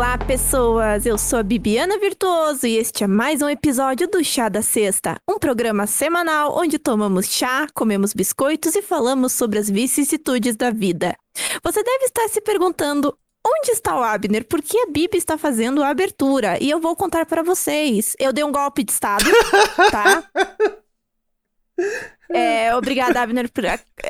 Olá, pessoas! Eu sou a Bibiana Virtuoso e este é mais um episódio do Chá da Sexta, um programa semanal onde tomamos chá, comemos biscoitos e falamos sobre as vicissitudes da vida. Você deve estar se perguntando onde está o Abner? Por que a Bibi está fazendo a abertura? E eu vou contar para vocês. Eu dei um golpe de estado, tá? É, obrigada, Abner, por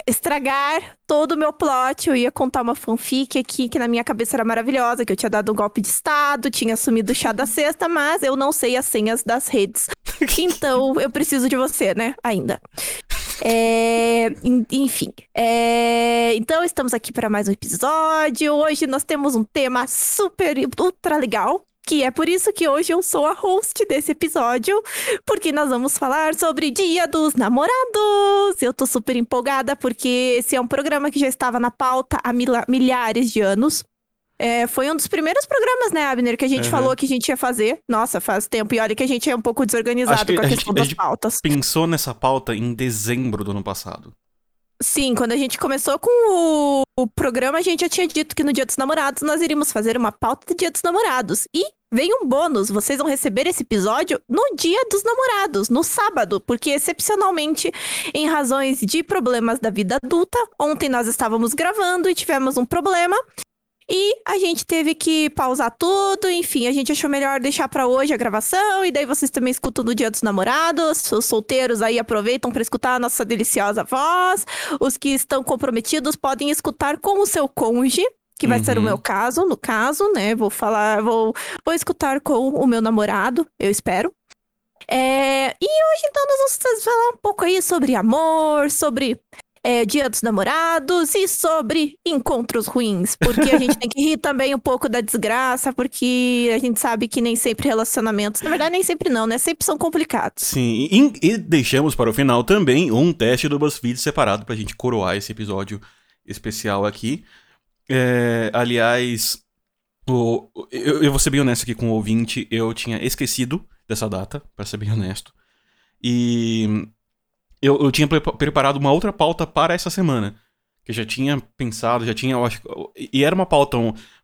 estragar todo o meu plot. Eu ia contar uma fanfic aqui que na minha cabeça era maravilhosa, que eu tinha dado um golpe de estado, tinha assumido o chá da sexta, mas eu não sei as senhas das redes. Então, eu preciso de você, né? Ainda. É, enfim. É, então, estamos aqui para mais um episódio. Hoje nós temos um tema super, ultra legal que é por isso que hoje eu sou a host desse episódio, porque nós vamos falar sobre Dia dos Namorados. Eu tô super empolgada porque esse é um programa que já estava na pauta há milhares de anos. É, foi um dos primeiros programas, né, Abner, que a gente uhum. falou que a gente ia fazer. Nossa, faz tempo. E olha que a gente é um pouco desorganizado com a, a questão gente, das a gente pautas. pensou nessa pauta em dezembro do ano passado. Sim, quando a gente começou com o, o, programa, a gente já tinha dito que no Dia dos Namorados nós iríamos fazer uma pauta do Dia dos Namorados. E vem um bônus, vocês vão receber esse episódio no Dia dos Namorados, no sábado, porque excepcionalmente, em razões de problemas da vida adulta, ontem nós estávamos gravando e tivemos um problema e a gente teve que pausar tudo, enfim, a gente achou melhor deixar para hoje a gravação, e daí vocês também escutam no Dia dos Namorados. Os solteiros aí aproveitam para escutar a nossa deliciosa voz. Os que estão comprometidos podem escutar com o seu cônjuge, que vai uhum. ser o meu uhum. caso, no caso, né? Vou falar, vou, vou escutar com o meu namorado, eu espero. É, e hoje, então, nós vamos falar um pouco aí sobre amor, sobre é, Dia dos Namorados e sobre encontros ruins. Porque a gente tem que rir também um pouco da desgraça, porque a gente sabe que nem sempre relacionamentos, na verdade, nem sempre não, né? Sempre são complicados. Sim, e, e deixamos para o final também um teste do BuzzFeed separado pra gente coroar esse episódio especial aqui. É, aliás, o, eu, eu vou ser bem honesto aqui com o ouvinte, eu tinha esquecido dessa data, para ser bem honesto. E eu, eu tinha preparado uma outra pauta para essa semana. Que eu já tinha pensado, já tinha, eu acho. E era uma pauta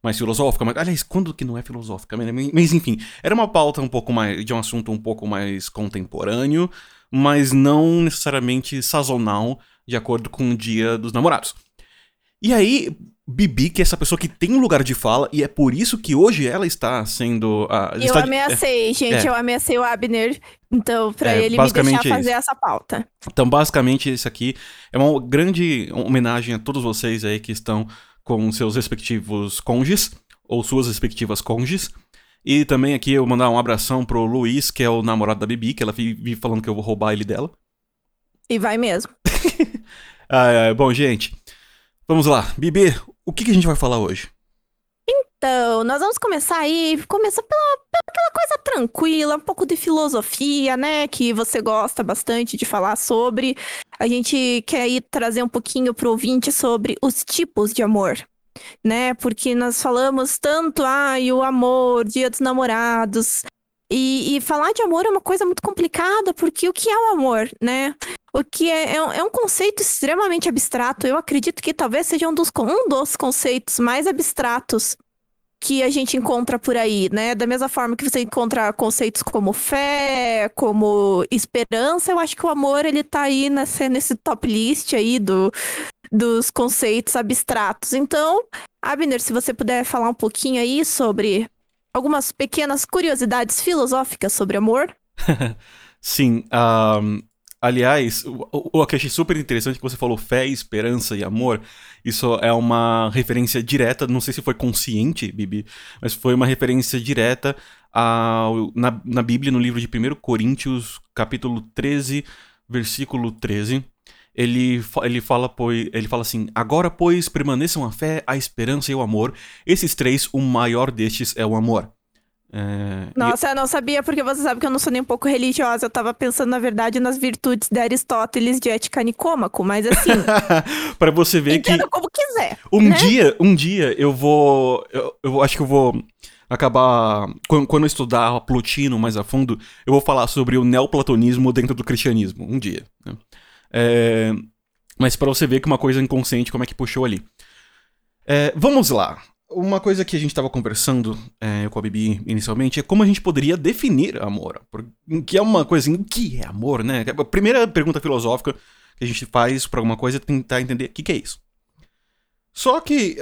mais filosófica, mas. Aliás, quando que não é filosófica? Mas enfim, era uma pauta um pouco mais. de um assunto um pouco mais contemporâneo, mas não necessariamente sazonal, de acordo com o dia dos namorados. E aí, Bibi, que é essa pessoa que tem um lugar de fala, e é por isso que hoje ela está sendo. Eu está... ameacei, é, gente, é. eu ameacei o Abner, então, pra é, ele me deixar fazer essa pauta. Então, basicamente, isso aqui é uma grande homenagem a todos vocês aí que estão com seus respectivos cônjuges, ou suas respectivas cônjuges. E também aqui eu mandar um abração pro Luiz, que é o namorado da Bibi, que ela vive falando que eu vou roubar ele dela. E vai mesmo. ah, bom, gente. Vamos lá. Bibi, o que, que a gente vai falar hoje? Então, nós vamos começar aí, começar pela, pela coisa tranquila, um pouco de filosofia, né? Que você gosta bastante de falar sobre. A gente quer aí trazer um pouquinho pro ouvinte sobre os tipos de amor, né? Porque nós falamos tanto, ai, o amor, dia dos namorados. E, e falar de amor é uma coisa muito complicada, porque o que é o amor, né? O que é, é, é, um conceito extremamente abstrato. Eu acredito que talvez seja um dos, um dos conceitos mais abstratos que a gente encontra por aí, né? Da mesma forma que você encontra conceitos como fé, como esperança, eu acho que o amor ele tá aí nesse, nesse top list aí do, dos conceitos abstratos. Então, Abner, se você puder falar um pouquinho aí sobre algumas pequenas curiosidades filosóficas sobre amor. Sim, um, Aliás, o, o que achei super interessante é que você falou fé, esperança e amor. Isso é uma referência direta, não sei se foi consciente, Bibi, mas foi uma referência direta ao, na, na Bíblia, no livro de 1 Coríntios, capítulo 13, versículo 13. Ele, ele, fala, pois, ele fala assim: Agora, pois, permaneçam a fé, a esperança e o amor. Esses três, o maior destes é o amor. É, Nossa, e... eu não sabia, porque você sabe que eu não sou nem um pouco religiosa. Eu tava pensando, na verdade, nas virtudes de Aristóteles de ética nicômaco, mas assim. para você ver que. como quiser. Um né? dia, um dia eu vou. Eu, eu acho que eu vou acabar. Quando, quando eu estudar Plotino mais a fundo, eu vou falar sobre o neoplatonismo dentro do cristianismo. Um dia. Né? É, mas para você ver que uma coisa inconsciente, como é que puxou ali. É, vamos lá. Uma coisa que a gente estava conversando é, com a Bibi inicialmente é como a gente poderia definir amor. Que é uma coisa assim, o que é amor, né? A primeira pergunta filosófica que a gente faz para alguma coisa é tentar entender o que, que é isso. Só que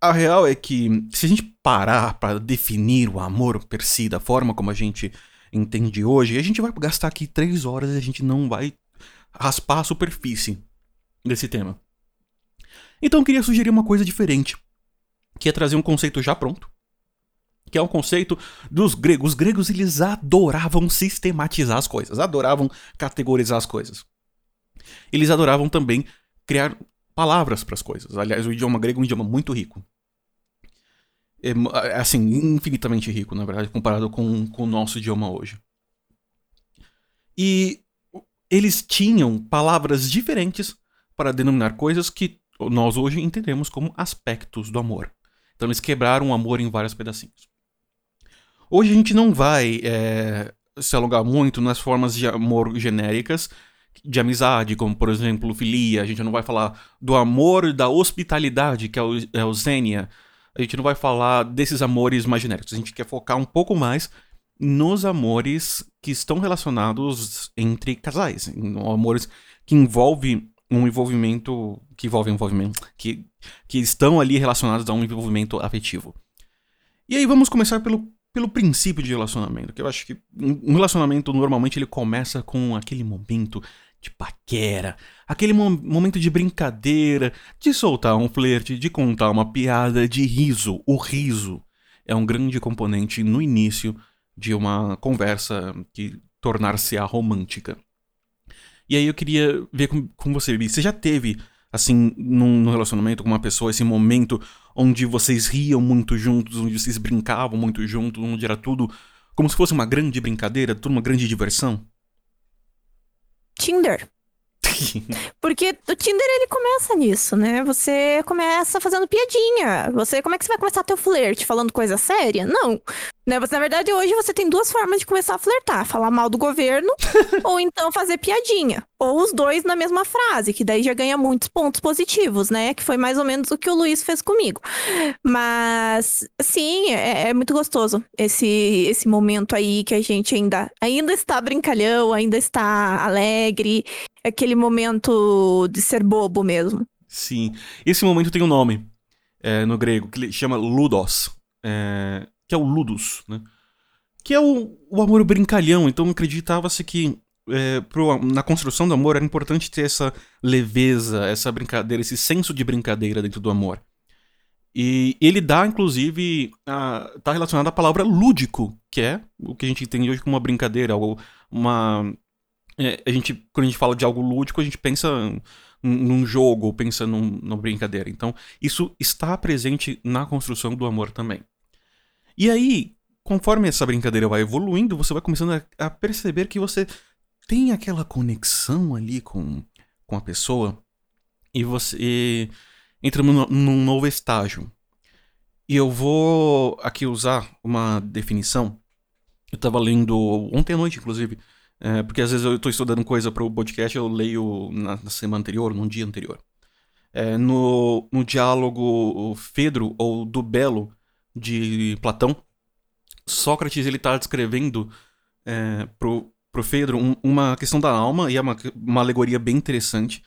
a, a real é que se a gente parar para definir o amor per si da forma como a gente entende hoje, a gente vai gastar aqui três horas e a gente não vai raspar a superfície desse tema. Então eu queria sugerir uma coisa diferente que é trazer um conceito já pronto, que é um conceito dos gregos. Os gregos eles adoravam sistematizar as coisas, adoravam categorizar as coisas. Eles adoravam também criar palavras para as coisas. Aliás, o idioma grego é um idioma muito rico. É, é, assim, infinitamente rico, na verdade, comparado com, com o nosso idioma hoje. E eles tinham palavras diferentes para denominar coisas que nós hoje entendemos como aspectos do amor. Então eles quebraram o amor em vários pedacinhos. Hoje a gente não vai é, se alongar muito nas formas de amor genéricas de amizade, como por exemplo filia. A gente não vai falar do amor da hospitalidade, que é o, é zênia. A gente não vai falar desses amores mais genéricos. A gente quer focar um pouco mais nos amores que estão relacionados entre casais, amores que envolvem um envolvimento que envolve envolvimento que, que estão ali relacionados a um envolvimento afetivo. E aí vamos começar pelo, pelo princípio de relacionamento, que eu acho que um relacionamento normalmente ele começa com aquele momento de paquera, aquele mo momento de brincadeira, de soltar um flerte, de contar uma piada, de riso. O riso é um grande componente no início de uma conversa que tornar-se-á romântica. E aí eu queria ver com, com você, Bibi. Você já teve, assim, num, num, relacionamento com uma pessoa, esse momento onde vocês riam muito juntos, onde vocês brincavam muito juntos, onde era tudo como se fosse uma grande brincadeira, tudo uma grande diversão? Tinder. Porque o Tinder ele começa nisso, né? Você começa fazendo piadinha. Você, como é que você vai começar teu flerte falando coisa séria? Não. Né? Você, na verdade, hoje você tem duas formas de começar a flertar: falar mal do governo ou então fazer piadinha. Ou os dois na mesma frase, que daí já ganha muitos pontos positivos, né? Que foi mais ou menos o que o Luiz fez comigo. Mas, sim, é, é muito gostoso esse, esse momento aí que a gente ainda, ainda está brincalhão, ainda está alegre. Aquele momento de ser bobo mesmo. Sim. Esse momento tem um nome é, no grego, que chama ludos. É, que é o ludus, né? Que é o, o amor brincalhão. Então acreditava-se que é, pro, na construção do amor era importante ter essa leveza, essa brincadeira, esse senso de brincadeira dentro do amor. E ele dá, inclusive, a, tá relacionado à palavra lúdico, que é o que a gente entende hoje como uma brincadeira, algo, uma... É, a gente, quando a gente fala de algo lúdico, a gente pensa num jogo, pensa num, numa brincadeira. Então, isso está presente na construção do amor também. E aí, conforme essa brincadeira vai evoluindo, você vai começando a, a perceber que você tem aquela conexão ali com, com a pessoa e você entra num, num novo estágio. E eu vou aqui usar uma definição. Eu estava lendo ontem à noite, inclusive, é, porque às vezes eu estou estudando coisa para o podcast, eu leio na, na, semana anterior, num dia anterior. É, no, no diálogo Fedro ou do Belo, de Platão, Sócrates ele está descrevendo é, pro, pro Fedro um, uma questão da alma e é uma, uma alegoria bem interessante.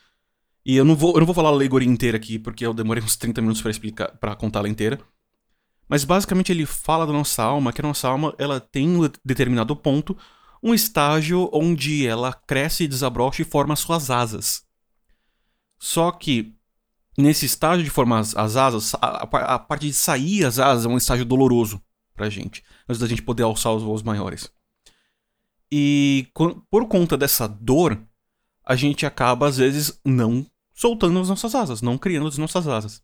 E eu não vou, eu não vou falar a alegoria inteira aqui, porque eu demorei uns 30 minutos para explicar, para contar ela inteira. Mas basicamente ele fala da nossa alma, que a nossa alma ela tem um determinado ponto, um estágio onde ela cresce, desabrocha e forma suas asas. Só que nesse estágio de formar as, as asas, a, a, a, parte de sair as asas é um estágio doloroso pra gente, antes da gente poder alçar os voos maiores. E por conta dessa dor, a gente acaba às vezes não soltando as nossas asas, não criando as nossas asas.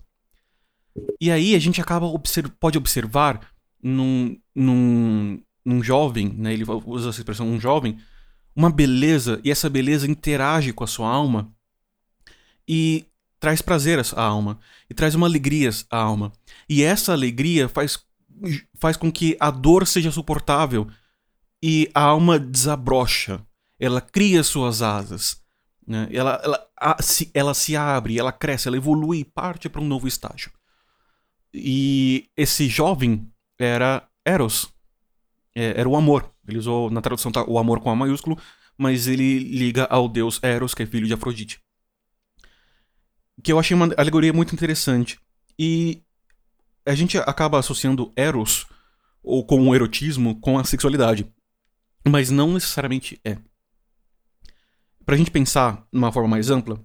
E aí a gente acaba observ pode observar num, num, num jovem, né, ele usa essa expressão, um jovem, uma beleza, e essa beleza interage com a sua alma. E traz prazer à alma e traz uma alegria à alma. E essa alegria faz, faz com que a dor seja suportável e a alma desabrocha. Ela cria suas asas. Né? Ela, ela, a, se, ela se abre, ela cresce, ela evolui e parte para um novo estágio. E esse jovem era Eros. É, era o amor. Ele usou, na tradução tá o amor com A maiúsculo, mas ele liga ao deus Eros, que é filho de Afrodite. Que eu achei uma alegoria muito interessante. E a gente acaba associando Eros, ou com o erotismo, com a sexualidade. Mas não necessariamente é. Pra gente pensar de uma forma mais ampla,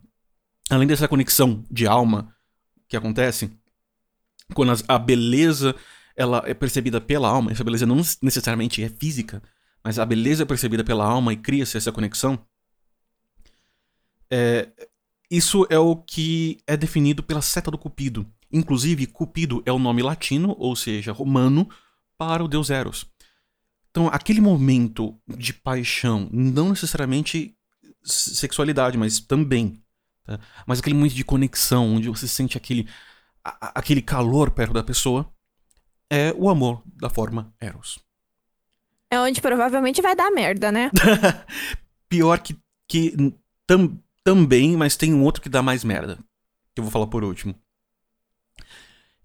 além dessa conexão de alma que acontece, quando a beleza ela é percebida pela alma, essa beleza não necessariamente é física, mas a beleza é percebida pela alma e cria-se essa conexão, é, isso é o que é definido pela seta do Cupido. Inclusive, Cupido é o nome latino, ou seja, romano, para o deus Eros. Então, aquele momento de paixão, não necessariamente sexualidade, mas também. Tá? Mas aquele momento de conexão, onde você sente aquele, a, aquele calor perto da pessoa, é o amor da forma Eros. É onde provavelmente vai dar merda, né? Pior que, que tam, também, mas tem um outro que dá mais merda. Que eu vou falar por último.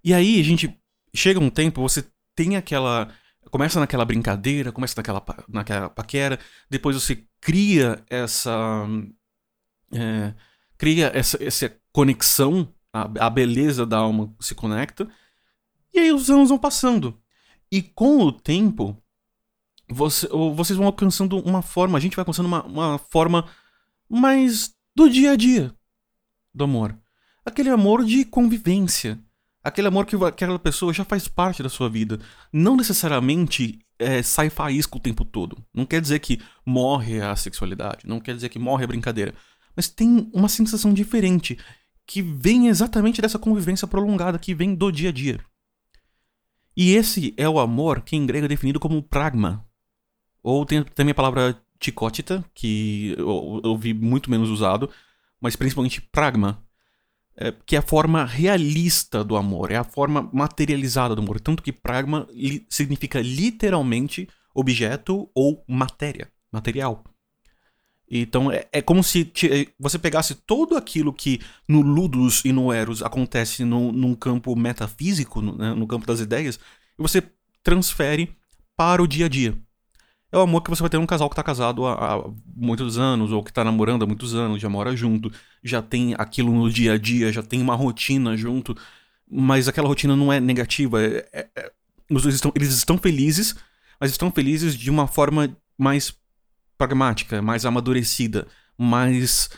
E aí, a gente. Chega um tempo, você tem aquela. Começa naquela brincadeira, começa naquela, naquela paquera, depois você cria essa. É, cria essa, essa conexão, a, a beleza da alma se conecta, e aí os anos vão passando. E com o tempo, você, vocês vão alcançando uma forma, a gente vai alcançando uma, uma forma mais do dia a dia do amor. Aquele amor de convivência. Aquele amor que aquela pessoa já faz parte da sua vida. Não necessariamente é, sai faísca o tempo todo. Não quer dizer que morre a sexualidade. Não quer dizer que morre a brincadeira. Mas tem uma sensação diferente. Que vem exatamente dessa convivência prolongada que vem do dia a dia. E esse é o amor que em grego é definido como pragma. Ou tem também a palavra ticótita, que eu, eu vi muito menos usado, mas principalmente pragma, é, que é a forma realista do amor, é a forma materializada do amor. Tanto que pragma li significa literalmente objeto ou matéria, material. Então é, é como se te, você pegasse todo aquilo que no Ludus e no Eros acontece no, num campo metafísico, no, né, no campo das ideias, e você transfere para o dia a dia é o amor que você vai ter num casal que tá casado há, há, muitos anos, ou que tá namorando há muitos anos, já mora junto, já tem aquilo no dia a dia, já tem uma rotina junto, mas aquela rotina não é negativa. É, é, é, os dois estão, eles estão felizes, mas estão felizes de uma forma mais pragmática, mais amadurecida, mais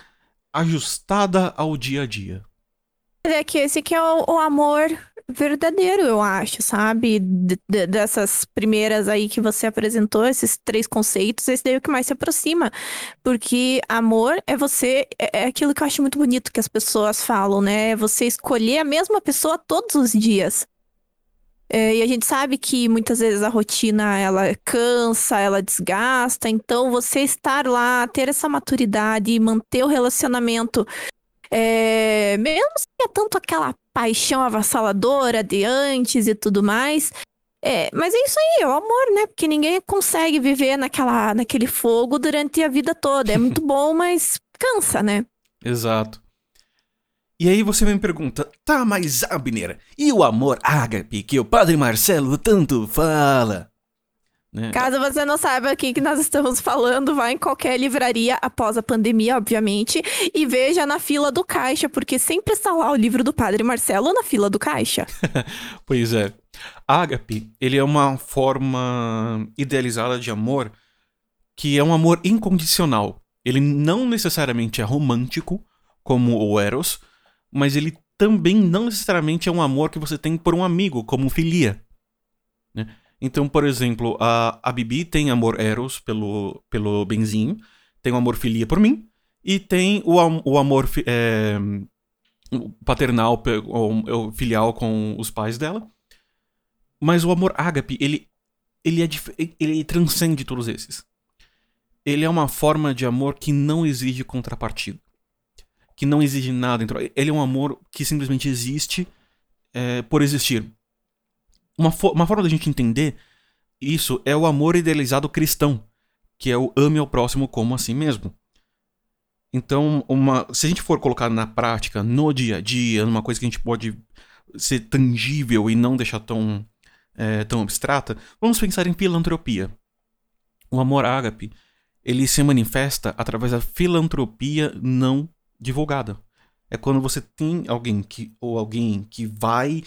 ajustada ao dia a dia. É que esse que é o, o amor verdadeiro, eu acho, sabe? D dessas primeiras aí que você apresentou, esses três conceitos, esse daí é o que mais se aproxima. Porque amor é você, é, é aquilo que eu acho muito bonito que as pessoas falam, né? É você escolher a mesma pessoa todos os dias. É, e a gente sabe que muitas vezes a rotina ela cansa, ela desgasta, então você estar lá, ter essa maturidade e manter o relacionamento é, mesmo se é tanto aquela paixão avassaladora de antes e tudo mais. É, mas é isso aí, é o amor, né? Porque ninguém consegue viver naquela, naquele fogo durante a vida toda. É muito bom, mas cansa, né? Exato. E aí você me pergunta, tá, mas Abner, e o amor ágape que o padre Marcelo tanto fala? Né? Caso você não saiba o que nós estamos falando, vá em qualquer livraria após a pandemia, obviamente, e veja na fila do caixa, porque sempre está lá o livro do Padre Marcelo na fila do caixa. pois é. Ágape, ele é uma forma idealizada de amor que é um amor incondicional. Ele não necessariamente é romântico, como o Eros, mas ele também não necessariamente é um amor que você tem por um amigo, como filia. Né? Então, por exemplo, a, a Bibi tem amor eros pelo, pelo Benzinho, tem o amor filia por mim, e tem o, o amor é, paternal, ou, filial com os pais dela. Mas o amor ágape, ele, ele, é, ele transcende todos esses. Ele é uma forma de amor que não exige contrapartida. Que não exige nada. Ele é um amor que simplesmente existe é, por existir uma, fo uma forma da gente entender isso é o amor idealizado cristão, que é o ame ao próximo como a si mesmo. Então, uma, se a gente for colocar na prática, no dia a dia, numa coisa que a gente pode ser tangível e não deixar tão, é, tão abstrata, vamos pensar em filantropia. O amor ágape, ele se manifesta através da filantropia não divulgada. É quando você tem alguém que ou alguém que vai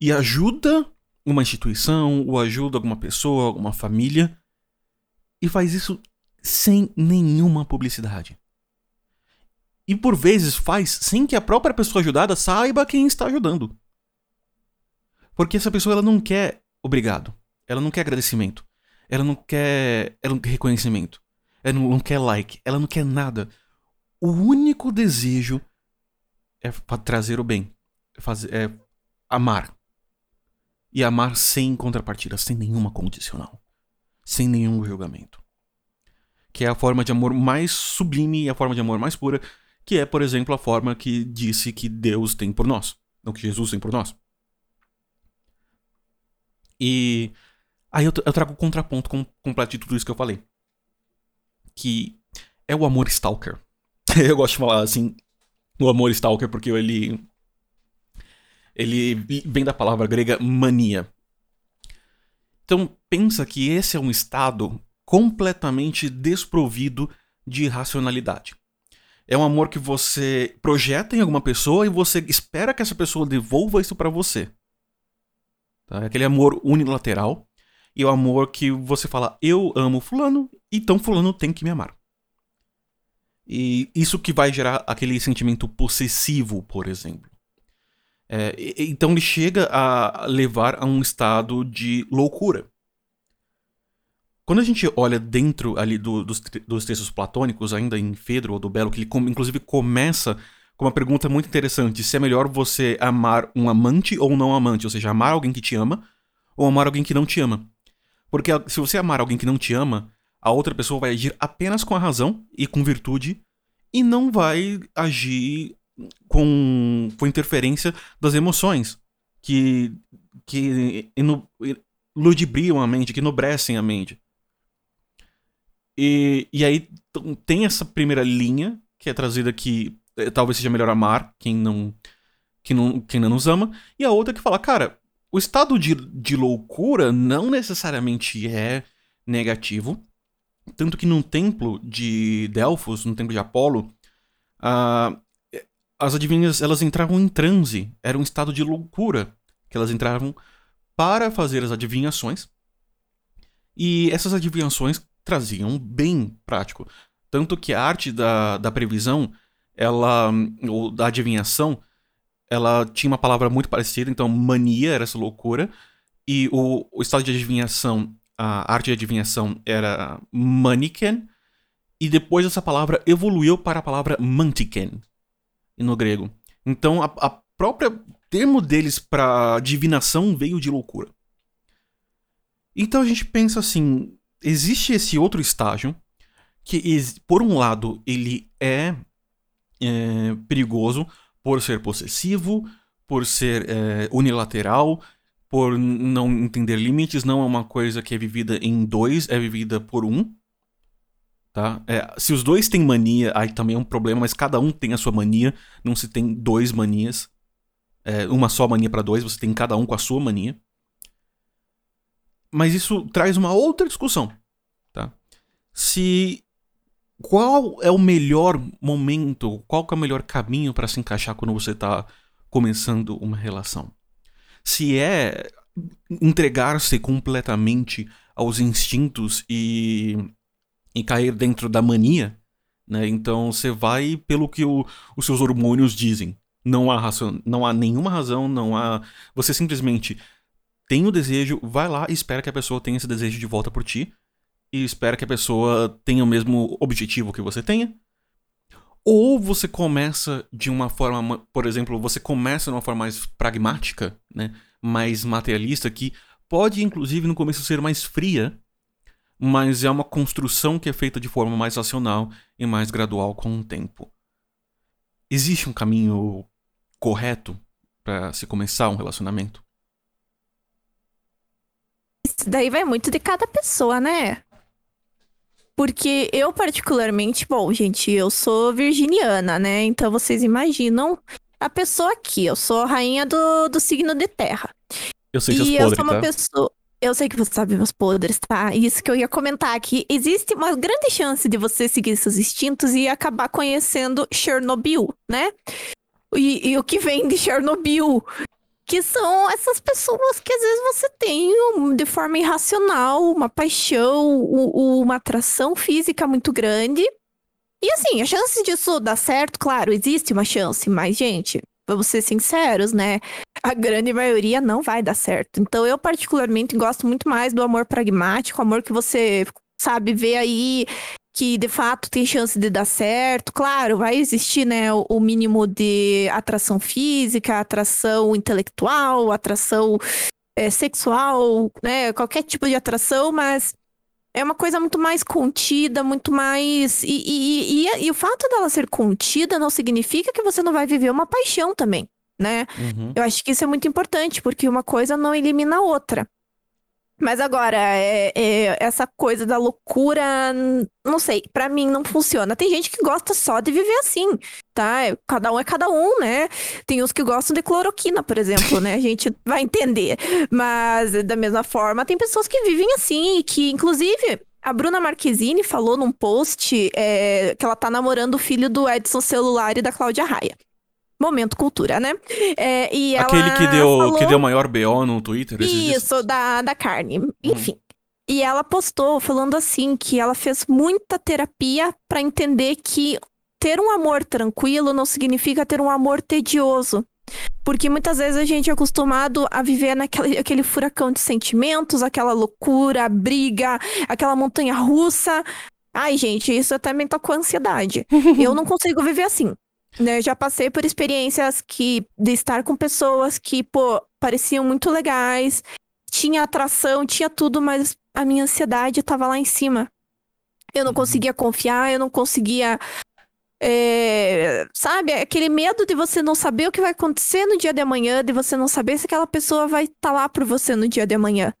e ajuda uma instituição, ou ajuda alguma pessoa, alguma família, e faz isso sem nenhuma publicidade. E por vezes faz sem que a própria pessoa ajudada saiba quem está ajudando. Porque essa pessoa ela não quer obrigado, ela não quer agradecimento, ela não quer, ela não quer reconhecimento, ela não, quer like, ela não quer nada. O único desejo é trazer o bem, é, fazer, é amar. E amar sem contrapartida, sem nenhuma condicional, sem nenhum julgamento. Que é a forma de amor mais sublime e a forma de amor mais pura, que é, por exemplo, a forma que disse que Deus tem por nós, não que Jesus tem por nós. E aí eu, trago o contraponto com, completo de tudo isso que eu falei. Que é o amor stalker. eu gosto de falar assim, o amor stalker, porque ele. Ele vem da palavra grega mania. Então, pensa que esse é um estado completamente desprovido de racionalidade. É um amor que você projeta em alguma pessoa e você espera que essa pessoa devolva isso para você. Tá? É aquele amor unilateral e o amor que você fala, eu amo fulano, então fulano tem que me amar. E isso que vai gerar aquele sentimento possessivo, por exemplo. É, então ele chega a levar a um estado de loucura. Quando a gente olha dentro ali do, dos, dos, textos platônicos, ainda em Fedro ou do Belo, que ele inclusive começa com uma pergunta muito interessante: se é melhor você amar um amante ou não amante, ou seja, amar alguém que te ama ou amar alguém que não te ama. Porque se você amar alguém que não te ama, a outra pessoa vai agir apenas com a razão e com virtude e não vai agir com, com interferência das emoções que, que ludibriam a mente, que enobrecem a mente. E, e aí tem essa primeira linha que é trazida que eh, talvez seja melhor amar quem não, quem não, quem não nos ama, e a outra que fala, cara, o estado de, de loucura não necessariamente é negativo, tanto que num templo de Delfos, no templo de Apolo, uh, as adivinhas elas entravam em transe. Era um estado de loucura que elas entravam para fazer as adivinhações. E essas adivinhações traziam bem prático. Tanto que a arte da, da previsão, ela, ou da adivinhação, ela tinha uma palavra muito parecida. Então, mania era essa loucura. E o, o estado de adivinhação a arte de adivinhação era maniken, e depois essa palavra evoluiu para a palavra mantiken, no grego. Então a, a própria termo deles para divinação veio de loucura. Então a gente pensa assim, existe esse outro estágio que por um lado ele é, é perigoso por ser possessivo, por ser é, unilateral, por não entender limites, não é uma coisa que é vivida em dois, é vivida por um. Tá? É, se os dois têm mania, aí também é um problema, mas cada um tem a sua mania, não se tem dois manias. É, uma só mania para dois, você tem cada um com a sua mania. Mas isso traz uma outra discussão. Tá? Se qual é o melhor momento, qual é o melhor caminho para se encaixar quando você está começando uma relação? se é entregar-se completamente aos instintos e, e cair dentro da mania, né? Então você vai pelo que o, os seus hormônios dizem. Não há razão, não há nenhuma razão, não há. Você simplesmente tem o desejo, vai lá e espera que a pessoa tenha esse desejo de volta por ti. E espera que a pessoa tenha o mesmo objetivo que você tenha. Ou você começa de uma forma, por exemplo, você começa de uma forma mais pragmática, né? mais materialista, que pode inclusive no começo ser mais fria, mas é uma construção que é feita de forma mais racional e mais gradual com o tempo. Existe um caminho correto para se começar um relacionamento? Isso daí vai muito de cada pessoa, né? Porque eu, particularmente, bom, gente, eu sou virginiana, né? Então vocês imaginam a pessoa aqui. Eu sou a rainha do, do signo de terra. Eu sei seus e eu sou uma tá? pessoa. Eu sei que você sabe meus podres, tá? Isso que eu ia comentar aqui. Existe uma grande chance de você seguir seus instintos e acabar conhecendo Chernobyl, né? E, e o que vem de Chernobyl? Que são essas pessoas que às vezes você tem de forma irracional uma paixão, uma atração física muito grande. E assim, a chance disso dar certo, claro, existe uma chance, mas, gente, vamos ser sinceros, né? A grande maioria não vai dar certo. Então, eu, particularmente, gosto muito mais do amor pragmático, amor que você sabe ver aí que de fato tem chance de dar certo. Claro, vai existir, né, o, mínimo de atração física, atração intelectual, atração eh, sexual, né? Qualquer tipo de atração, mas é uma coisa muito mais contida, muito mais. E, e, e, e o fato dela ser contida não significa que você não vai viver uma paixão também, né? Uhum. Eu acho que isso é muito importante, porque uma coisa não elimina a outra. Mas agora, é, é, essa coisa da loucura, não sei, pra mim não funciona. Tem gente que gosta só de viver assim, tá? Cada um é cada um, né? Tem uns que gostam de cloroquina, por exemplo, né? A gente vai entender. Mas, da mesma forma, tem pessoas que vivem assim, e que, inclusive, a Bruna Marquezine falou num post é, que ela tá namorando o filho do Edson Celular e da Cláudia Raia. Momento cultura, né? É, e Aquele que deu, falou... que deu maior BO no Twitter esses dias. Isso, da, da carne. Enfim. E ela postou falando assim que ela fez muita terapia pra entender que ter um amor tranquilo não significa ter um amor tedioso. Porque muitas vezes a gente é acostumado a viver naquele aquele furacão de sentimentos, aquela loucura, a briga, aquela montanha russa. Ai, gente, isso até me tocou ansiedade. Eu não consigo viver assim. Né, já passei por experiências que de estar com pessoas que, pô, pareciam muito legais, tinha atração, tinha tudo, mas a minha ansiedade tava lá em cima. Eu não Uhum. conseguia confiar, eu não conseguia. é, sabe, aquele medo de você não saber o que vai acontecer no dia de amanhã, de você não saber se aquela pessoa vai estar lá por você no dia de amanhã.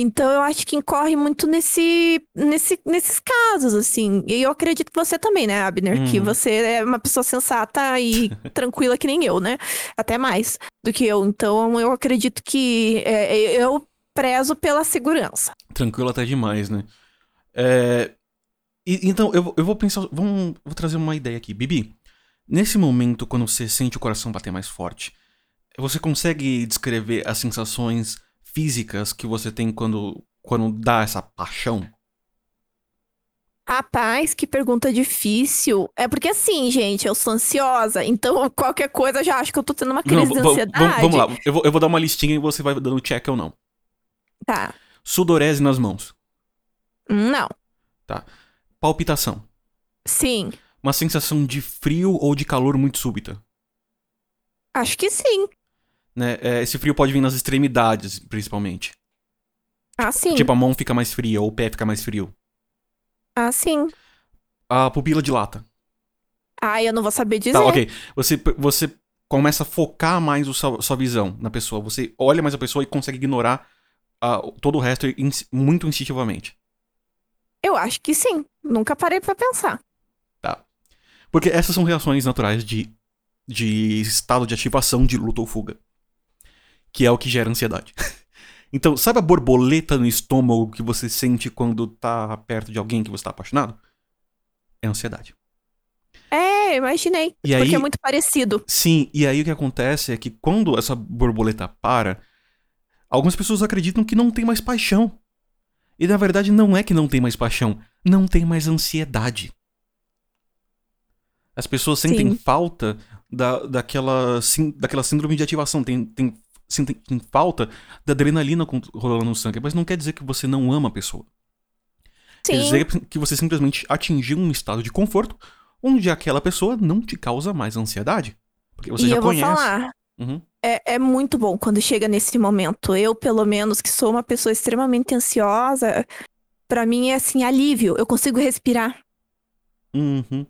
Então eu acho que incorre muito nesse, nesse, nesses casos, assim. E eu acredito que você também, né, Abner? Que Uhum. você é uma pessoa sensata e tranquila que nem eu, né? Até mais do que eu. Então eu acredito que é, eu prezo pela segurança. Tranquilo até demais, né? É, e- então, eu, vou- eu vou pensar. Vamos, vou trazer uma ideia aqui. Bibi, nesse momento, quando você sente o coração bater mais forte, você consegue descrever as sensações físicas que você tem quando, quando dá essa paixão? Rapaz, que pergunta difícil. É porque assim, gente, eu sou ansiosa, então qualquer coisa eu já acho que eu tô tendo uma crise de v- v- ansiedade. vamos- lá. Eu vou, eu vou dar uma listinha e você vai dando check ou não. Tá. Sudorese nas mãos. Não. Palpitação. Sim. Uma sensação de frio ou de calor muito súbita. Acho que sim. Né? É, esse frio pode vir nas extremidades, principalmente. Ah, sim. Tipo, a mão fica mais fria ou o pé fica mais frio. Ah, sim. A pupila dilata. Ah, eu não vou saber dizer. Tá, ok. Você, você começa a focar mais o sua, sua visão na pessoa. Você olha mais a pessoa e consegue ignorar ah, todo o resto ins- muito instintivamente. Eu acho que sim. Nunca parei pra pensar. Porque essas são reações naturais de, de estado de ativação de luta ou fuga. Que é o que gera ansiedade. então, sabe a borboleta no estômago que você sente quando tá perto de alguém que você tá apaixonado? É ansiedade. É, imaginei. E porque aí- é muito parecido. Sim, e aí o que acontece é que quando essa borboleta para, algumas pessoas acreditam que não tem mais paixão. E na verdade não é que não tem mais paixão, não tem mais ansiedade. As pessoas sentem Sim. falta da, daquela, sim- daquela síndrome de ativação, tem, tem, sentem falta da adrenalina rolando no sangue, mas não quer dizer que você não ama a pessoa. Quer Sim. dizer que você simplesmente atingiu um estado de conforto onde aquela pessoa não te causa mais ansiedade. Porque você e já eu conhece. vou falar. Uhum. É, é muito bom quando chega nesse momento. Eu, pelo menos, que sou uma pessoa extremamente ansiosa, pra mim é assim, alívio. Eu consigo respirar. Uhum.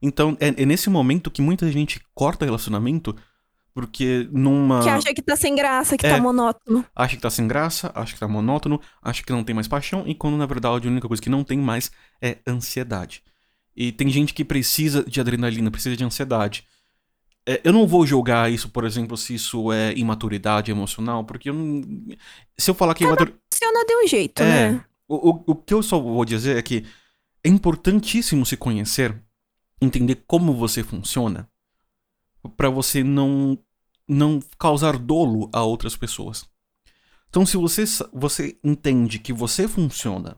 Então, é, é nesse momento que muita gente corta relacionamento porque numa. Que acha que tá sem graça, que É. tá monótono. acha que tá sem graça, acha que tá monótono, acha que não tem mais paixão, e quando na verdade a única coisa que não tem mais é ansiedade. E tem gente que precisa de adrenalina, precisa de ansiedade. é, eu não vou julgar isso, por exemplo, se isso é imaturidade emocional, porque eu não, se eu falar que Cada imaturidade. Funciona de um jeito, É, né? o, o, o que eu só vou dizer é que é importantíssimo se conhecer, entender como você funciona, pra você não não causar dolo a outras pessoas. Então, se você você entende que você funciona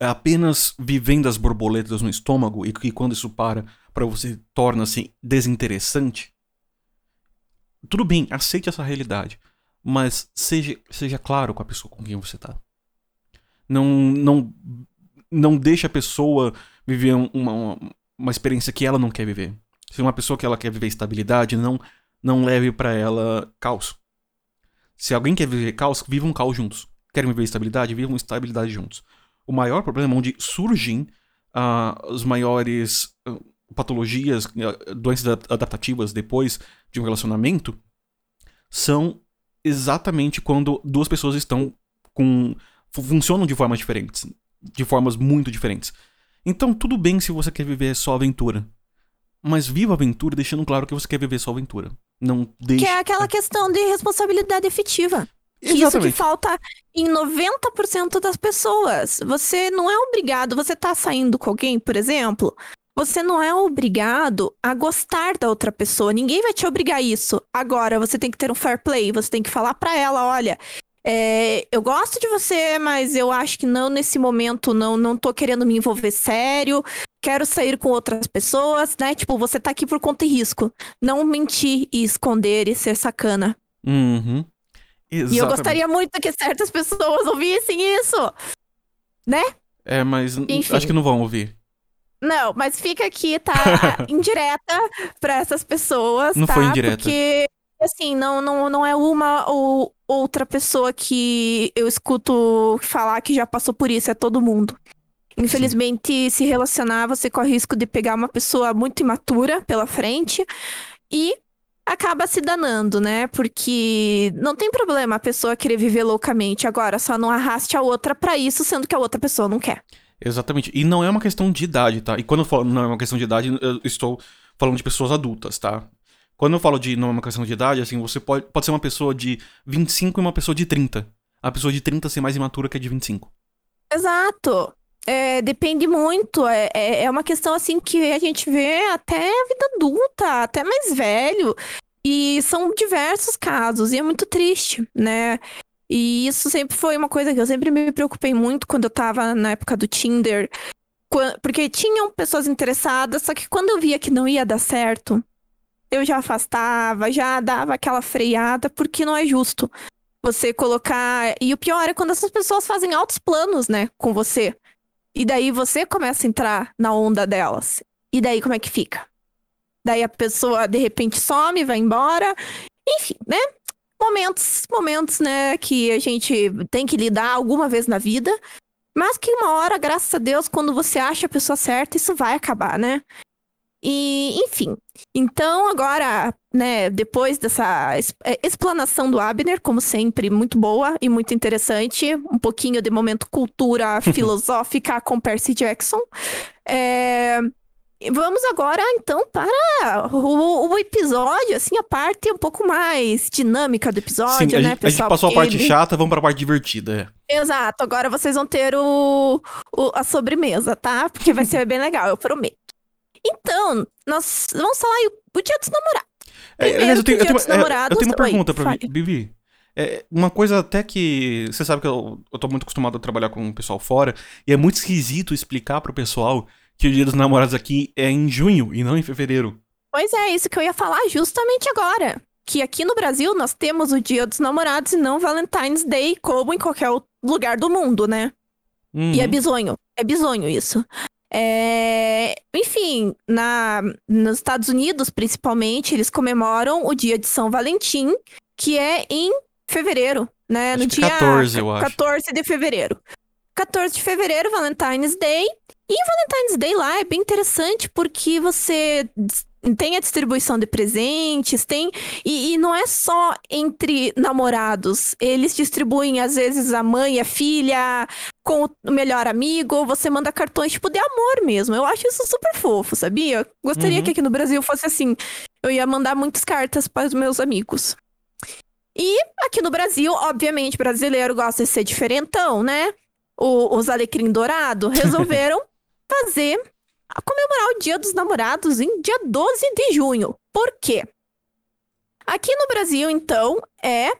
apenas vivendo as borboletas no estômago e que quando isso para pra você torna-se desinteressante, tudo bem, aceite essa realidade, mas seja seja claro com a pessoa com quem você tá. Não não não deixe a pessoa viver um- uma, uma, uma experiência que ela não quer viver. Se é uma pessoa que ela quer viver estabilidade, não não leve pra ela caos. Se alguém quer viver caos, vivam caos juntos. Querem viver estabilidade, vivam estabilidade juntos. O maior problema onde surgem ah, as maiores ah, patologias, ah, doenças adap- adaptativas depois de um relacionamento são exatamente quando duas pessoas estão com fu- funcionam de formas diferentes, de formas muito diferentes. Então tudo bem se você quer viver só aventura, mas viva a aventura deixando claro que você quer viver só aventura. Não deixe Que é aquela questão de responsabilidade efetiva. Que isso que Exatamente. falta em 90% das pessoas. Você não é obrigado, você tá saindo com alguém, por exemplo, você não é obrigado a gostar da outra pessoa. Ninguém vai te obrigar a isso. Agora, você tem que ter um fair play, você tem que falar pra ela, olha, é, eu gosto de você, mas eu acho que não nesse momento, não, não tô querendo me envolver sério. Quero sair com outras pessoas, né? Tipo, você tá aqui por conta e risco. Não mentir e esconder e ser sacana. Uhum. E eu Exatamente. gostaria muito que certas pessoas ouvissem isso. É, mas Enfim. acho que não vão ouvir. Não, mas fica aqui, tá? indireta pra essas pessoas, Não tá? foi indireta. Porque, assim, não, não, não é uma ou outra pessoa que eu escuto falar que já passou por isso, é todo mundo. Infelizmente, se relacionar, você corre o risco de pegar uma pessoa muito imatura pela frente e acaba se danando, né? Porque não tem problema a pessoa querer viver loucamente agora, só não arraste a outra pra isso, sendo que a outra pessoa não quer. Exatamente. E não é uma questão de idade, tá? E quando eu falo não é uma questão de idade, eu estou falando de pessoas adultas, tá? Quando eu falo de não é uma questão de idade, assim, você pode, pode ser uma pessoa de 25 e uma pessoa de 30. A pessoa de 30 ser mais imatura que a de 25. Exato. É, depende muito. É, é, é uma questão assim que a gente vê até a vida adulta, até mais velho. E são diversos casos, e é muito triste, né? E isso sempre foi uma coisa que eu sempre me preocupei muito quando eu tava na época do Tinder. Porque tinham pessoas interessadas, só que quando eu via que não ia dar certo, eu já afastava, já dava aquela freada, porque não é justo você colocar. E o pior é quando essas pessoas fazem altos planos, né, com você. E daí você começa a entrar na onda delas. E daí como é que fica? Daí a pessoa de repente some, vai embora. Enfim, né? Momentos, momentos, né, que a gente tem que lidar alguma vez na vida. Mas que uma hora, graças a Deus, quando você acha a pessoa certa, isso vai acabar, né? E, enfim. Então, agora, né, depois dessa es- eh, explanação do Abner, como sempre, muito boa e muito interessante, um pouquinho de momento cultura filosófica com Percy Jackson. É, Vamos agora, então, para o, o episódio, assim, a parte um pouco mais dinâmica do episódio, Sim, a, né, gente, a gente pessoal? passou a parte ele- chata, vamos pra parte divertida. É. Exato, agora vocês vão ter o, o- a sobremesa, tá? Porque vai ser bem legal, eu prometo. Então, nós vamos falar o, dia dos namorados. É, aliás, eu tenho, eu tenho, dos é, eu Namorados- tenho uma Oi, pergunta pra fale. Vivi. É, uma coisa até que. Você sabe que eu, eu tô muito acostumado a trabalhar com o pessoal fora, e é muito esquisito explicar pro pessoal que o dia dos namorados aqui é em junho e não em fevereiro. Pois é, isso que eu ia falar justamente agora. Que aqui no Brasil nós temos o dia dos namorados e não Valentine's Day, como em qualquer outro lugar do mundo, né? E é Uhum. bizonho. É bizonho isso. É, Enfim, na... nos Estados Unidos, principalmente, eles comemoram o dia de São Valentim, que é em fevereiro, né? Acho no que dia 14, eu acho. 14 de fevereiro. 14 de fevereiro, Valentine's Day. E Valentine's Day lá é bem interessante porque você tem a distribuição de presentes, tem. E, e, não é só entre namorados. Eles distribuem, às vezes, a mãe, a filha, com o melhor amigo. Você manda cartões, tipo, de amor mesmo. Eu acho isso super fofo, sabia? Gostaria uhum. que aqui no Brasil fosse assim. Eu ia mandar muitas cartas para os meus amigos. E aqui no Brasil, obviamente, brasileiro gosta de ser diferentão, né? O, os Alecrim Dourado resolveram fazer a comemorar o Dia dos Namorados em dia 12 de junho. Por quê? Aqui no Brasil, então, é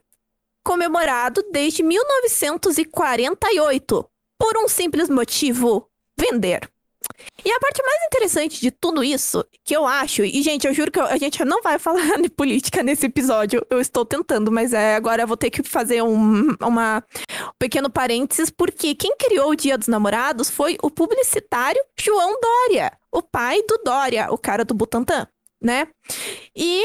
comemorado desde 1948 por um simples motivo: vender. E a parte mais interessante de tudo isso, que eu acho, e gente, eu juro que eu, a gente não vai falar de política nesse episódio, eu estou tentando, mas é, agora eu vou ter que fazer um, uma, um pequeno parênteses, porque quem criou o Dia dos Namorados foi o publicitário João Dória, o pai do Dória, o cara do Butantan, né? E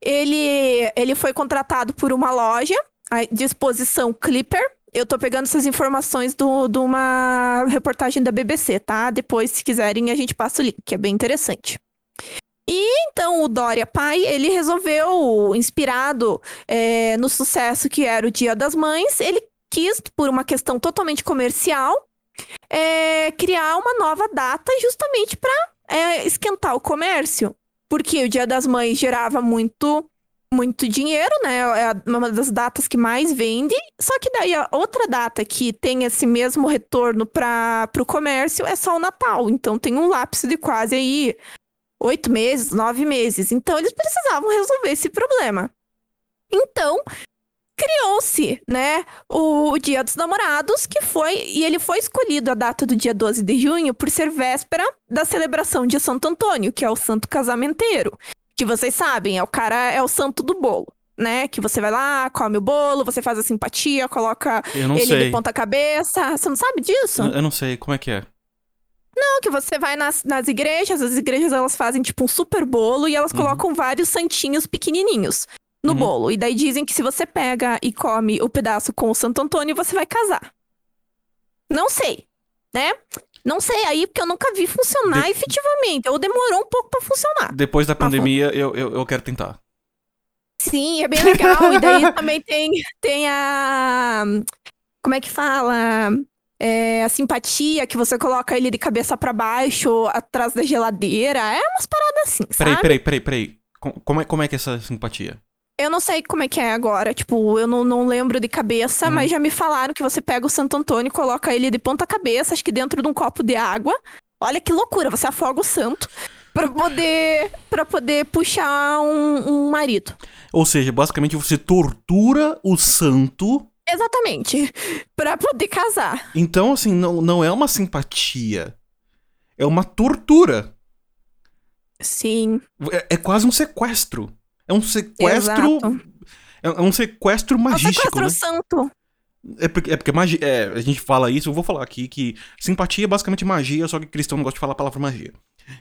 ele, ele foi contratado por uma loja, a Disposição Clipper, eu tô pegando essas informações de uma reportagem da BBC, tá? Depois, se quiserem, a gente passa o link, que é bem interessante. E então o Dória pai, ele resolveu, inspirado é, no sucesso que era o Dia das Mães, ele quis, por uma questão totalmente comercial, é, criar uma nova data justamente para é, esquentar o comércio. Porque o Dia das Mães gerava muito muito dinheiro, né? É uma das datas que mais vende. Só que daí a outra data que tem esse mesmo retorno para o comércio é só o Natal. Então tem um lapso de quase aí oito meses, nove meses. Então eles precisavam resolver esse problema. Então criou-se, né, o, Dia dos Namorados, que foi, e ele foi escolhido a data do dia 12 de junho por ser véspera da celebração de Santo Antônio, que é o santo casamenteiro que vocês sabem, é o cara, é o santo do bolo. Né? Que você vai lá, come o bolo, você faz a simpatia, coloca ele sei. de ponta cabeça. Você não sabe disso? Eu não sei, como é que é? Não, que você vai nas, nas igrejas, as igrejas elas fazem tipo um super bolo e elas uhum. colocam vários santinhos pequenininhos no uhum. bolo. E daí dizem que se você pega e come o pedaço com o Santo Antônio, você vai casar. Não sei, né? Não sei aí, porque eu nunca vi funcionar de... efetivamente. Ou demorou um pouco para funcionar. Depois da pandemia, eu, eu, eu quero tentar. Sim, é bem legal. e daí também tem, tem a. Como é que fala? É, a simpatia, que você coloca ele de cabeça para baixo, atrás da geladeira. É umas paradas assim, peraí, sabe? Peraí, peraí, peraí. Como é, como é que é essa simpatia? Eu não sei como é que é agora, tipo, eu não, não lembro de cabeça, uhum. mas já me falaram que você pega o Santo Antônio e coloca ele de ponta cabeça, acho que dentro de um copo de água. Olha que loucura, você afoga o santo para poder para poder puxar um, um marido. Ou seja, basicamente você tortura o santo Exatamente. Para poder casar. Então, assim, não, não é uma simpatia. É uma tortura. Sim. É, é quase um sequestro. É um sequestro. É, é um sequestro magístico. É um sequestro né? santo. É porque, é porque magia, é, a gente fala isso, eu vou falar aqui que simpatia é basicamente magia, só que cristão não gosta de falar a palavra magia.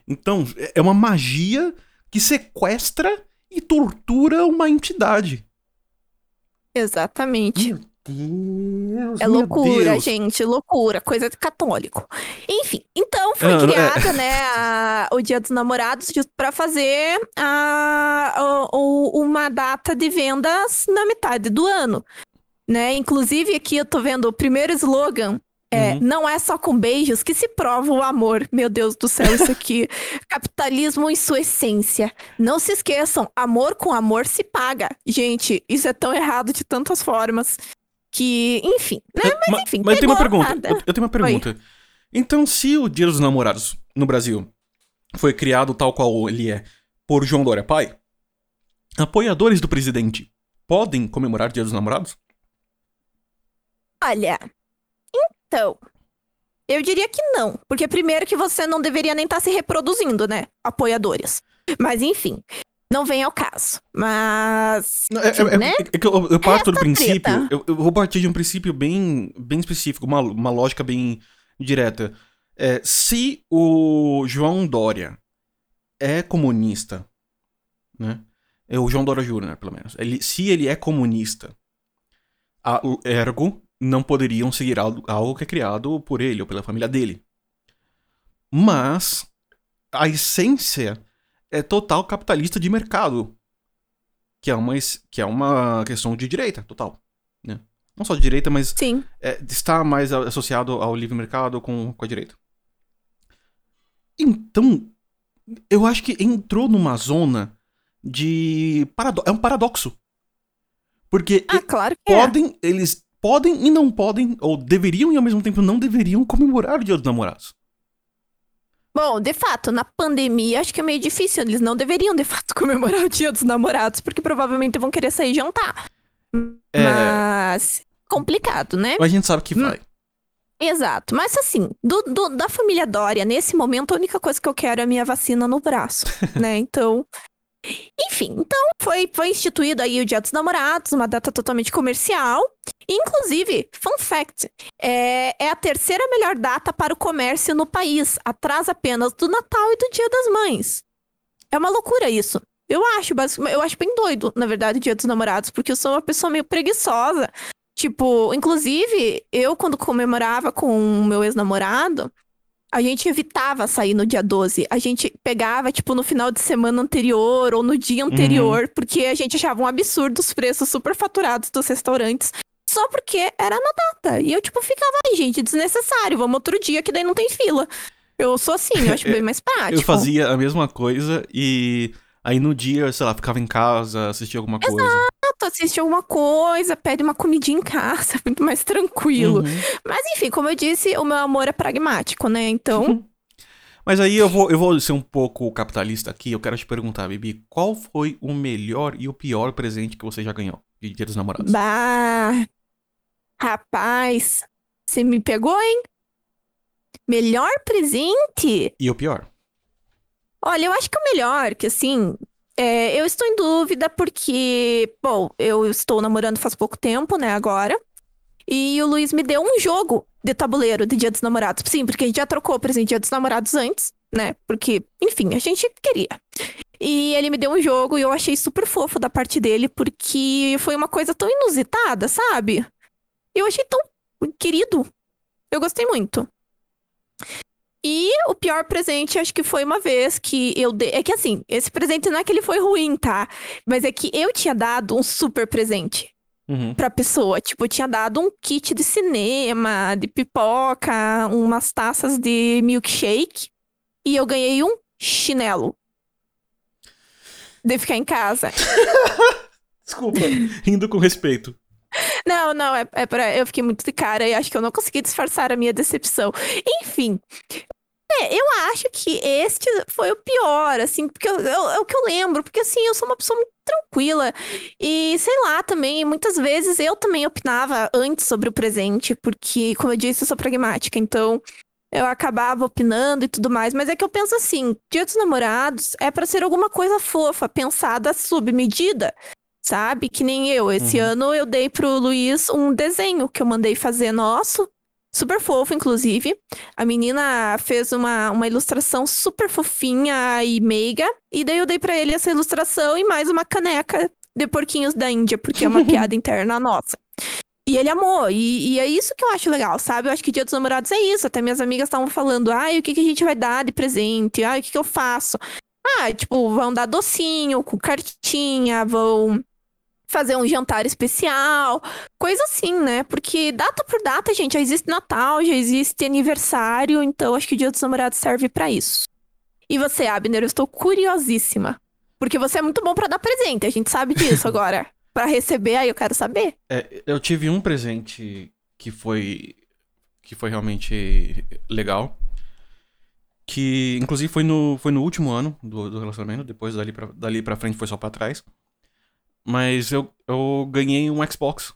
Então, é, é uma magia que sequestra e tortura uma entidade. Exatamente. Meu Deus, é loucura, Deus. gente, loucura, coisa de católico. Enfim, então foi ah, é. criada, é... né, a, o Dia dos Namorados para fazer a, a, uma data de vendas na metade do ano, né? Inclusive aqui eu tô vendo o primeiro slogan é, uhum. não é só com beijos que se prova o amor. Meu Deus do céu, isso aqui. Capitalismo em sua essência. Não se esqueçam, amor com amor se paga. Gente, isso é tão errado de tantas formas que, enfim, né? Mas enfim. Mas, mas tem uma pergunta. Eu, eu, tenho uma pergunta. Oi. Então, se o Dia dos Namorados no Brasil foi criado tal qual ele é por João Dória Pai, apoiadores do presidente podem comemorar o Dia dos Namorados? Olha, então, eu diria que não. Porque primeiro que você não deveria nem estar tá se reproduzindo, né? Apoiadores. Mas enfim. Não vem ao caso. Mas. É, é, é, né? é, que eu, eu parto do princípio. Eu, eu, vou partir de um princípio bem, bem específico, uma, uma lógica bem direta. É, se o João Dória é comunista, né? É o João Dória Júnior, pelo menos. Ele, se ele é comunista, a, ergo, não poderiam seguir algo, algo que é criado por ele ou pela família dele. Mas a essência é total capitalista de mercado. Que é uma, que é uma questão de direita, total. Né? Não só de direita, mas Sim. é, está mais associado ao livre mercado com, com a direita. Então, eu acho que entrou numa zona de. Parado é um paradoxo. Porque Ah, claro que é. podem, eles podem e não podem, ou deveriam e ao mesmo tempo não deveriam comemorar o Dia dos Namorados. Bom, de fato, na pandemia acho que é meio difícil. Eles não deveriam, de fato, comemorar o dia dos namorados, porque provavelmente vão querer sair jantar. É. Mas. Complicado, né? Mas a gente sabe que vai. Exato. Mas assim, do, do- da família Dória, nesse momento, a única coisa que eu quero é a minha vacina no braço, né? Então. Enfim, então foi, foi instituído aí o Dia dos Namorados, uma data totalmente comercial. Inclusive, fun fact, é, é a terceira melhor data para o comércio no país, atrás apenas do Natal e do Dia das Mães. É uma loucura isso. Eu acho, eu acho bem doido, na verdade, o Dia dos Namorados, porque eu sou uma pessoa meio preguiçosa. Tipo, inclusive, eu quando comemorava com o meu ex-namorado, a gente evitava sair no dia 12. A gente pegava, tipo, no final de semana anterior ou no dia anterior, porque a gente achava um absurdo os preços super faturados dos restaurantes. Só porque era na data. E eu, tipo, ficava, ai, gente, desnecessário. Vamos outro dia que daí não tem fila. Eu sou assim, eu acho bem mais prático. Eu fazia a mesma coisa e aí no dia, sei lá, ficava em casa, assistia alguma coisa. Tu assiste alguma coisa, pede uma comidinha em casa, muito mais tranquilo. Uhum. Mas enfim, como eu disse, o meu amor é pragmático, né? Então, Mas aí eu vou, eu vou ser um pouco capitalista aqui. Eu quero te perguntar, Bibi, qual foi o melhor e o pior presente que você já ganhou de Dia dos Namorados? bah. Rapaz, você me pegou, hein? Melhor presente? E o pior? Olha, eu acho que o melhor, que assim, é, eu estou em dúvida porque, bom, eu estou namorando faz pouco tempo, né, agora. E o Luiz me deu um jogo de tabuleiro de Dia dos Namorados. Sim, porque a gente já trocou presente Dia dos Namorados antes, né? Porque, enfim, a gente queria. E ele me deu um jogo e eu achei super fofo da parte dele, porque foi uma coisa tão inusitada, sabe? Eu achei tão querido. Eu gostei muito. E o pior presente, acho que foi uma vez que eu dei. É que assim, esse presente não é que ele foi ruim, tá? Mas é que eu tinha dado um super presente Uhum. pra pessoa. Tipo, eu tinha dado um kit de cinema, de pipoca, umas taças de milkshake. E eu ganhei um chinelo. De ficar em casa. Desculpa, rindo com respeito. Não, não, é, é pra. Eu fiquei muito de cara e acho que eu não consegui disfarçar a minha decepção. Enfim. É, eu acho que este foi o pior, assim, porque eu- eu- é o que eu lembro, porque assim, eu sou uma pessoa muito tranquila. E sei lá, também, muitas vezes eu também opinava antes sobre o presente, porque, como eu disse, eu sou pragmática, então eu acabava opinando e tudo mais. Mas é que eu penso assim: Dia dos Namorados é pra ser alguma coisa fofa, pensada sob medida. Sabe? Que nem eu. Esse Uhum. ano eu dei pro Luiz um desenho que eu mandei fazer nosso. Super fofo, inclusive. A menina fez uma, uma ilustração super fofinha e meiga. E daí eu dei pra ele essa ilustração e mais uma caneca de porquinhos da Índia, porque é uma piada interna nossa. E ele amou. E, e é isso que eu acho legal, sabe? Eu acho que Dia dos Namorados é isso. Até minhas amigas estavam falando, ai, o que, que a gente vai dar de presente? Ai, o que, que eu faço? Ah, tipo, vão dar docinho com cartinha, vão fazer um jantar especial, coisa assim, né? Porque data por data, gente, já existe Natal, já existe aniversário, então acho que o Dia dos Namorados serve pra isso. E você, Abner, eu estou curiosíssima. Porque você é muito bom pra dar presente, a gente sabe disso agora. Pra receber, aí eu quero saber. É, eu tive um presente que foi que foi realmente legal. Que, inclusive, foi no, foi no último ano do, do relacionamento. Depois, dali pra, dali pra frente, foi só pra trás. Mas eu, eu ganhei um Xbox.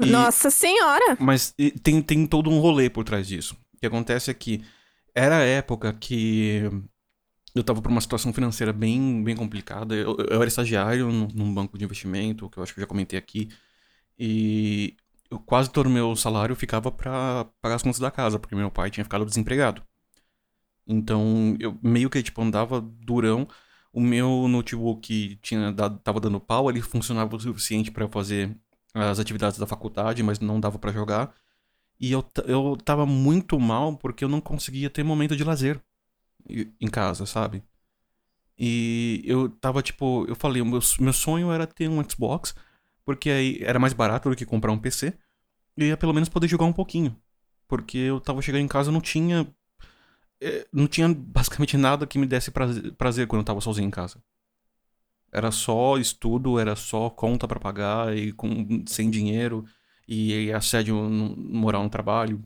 E- Nossa Senhora! Mas tem, tem todo um rolê por trás disso. O que acontece é que era a época que eu tava por uma situação financeira bem, bem complicada. Eu, eu era estagiário num, banco de investimento, que eu acho que eu já comentei aqui. E eu, quase todo o meu salário ficava pra pagar as contas da casa, porque meu pai tinha ficado desempregado. Então eu meio que tipo andava durão. O meu notebook tinha dado, tava dando pau, ele funcionava o suficiente eu fazer as atividades da faculdade, mas não dava pra jogar. E eu, eu tava muito mal porque eu não conseguia ter momento de lazer em casa, sabe? E eu tava, tipo, eu falei, o meu, meu sonho era ter um Xbox, porque aí era mais barato do que comprar um PC. E ia pelo menos poder jogar um pouquinho. Porque eu tava chegando em casa não tinha. Eh, Não tinha basicamente nada que me desse prazer, prazer quando eu tava sozinho em casa. Era só estudo, era só conta pra pagar e com, sem dinheiro e, e assédio no- moral no trabalho.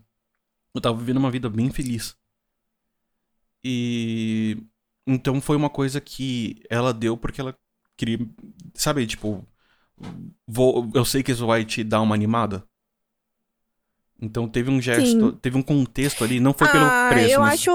Eu tava vivendo uma vida bem feliz. E então foi uma coisa que ela deu porque ela queria, sabe, tipo, vou, eu sei que isso vai te dar uma animada. Então teve um gesto, Sim. teve um contexto ali, não foi pelo Ah, preço, eu mas acho,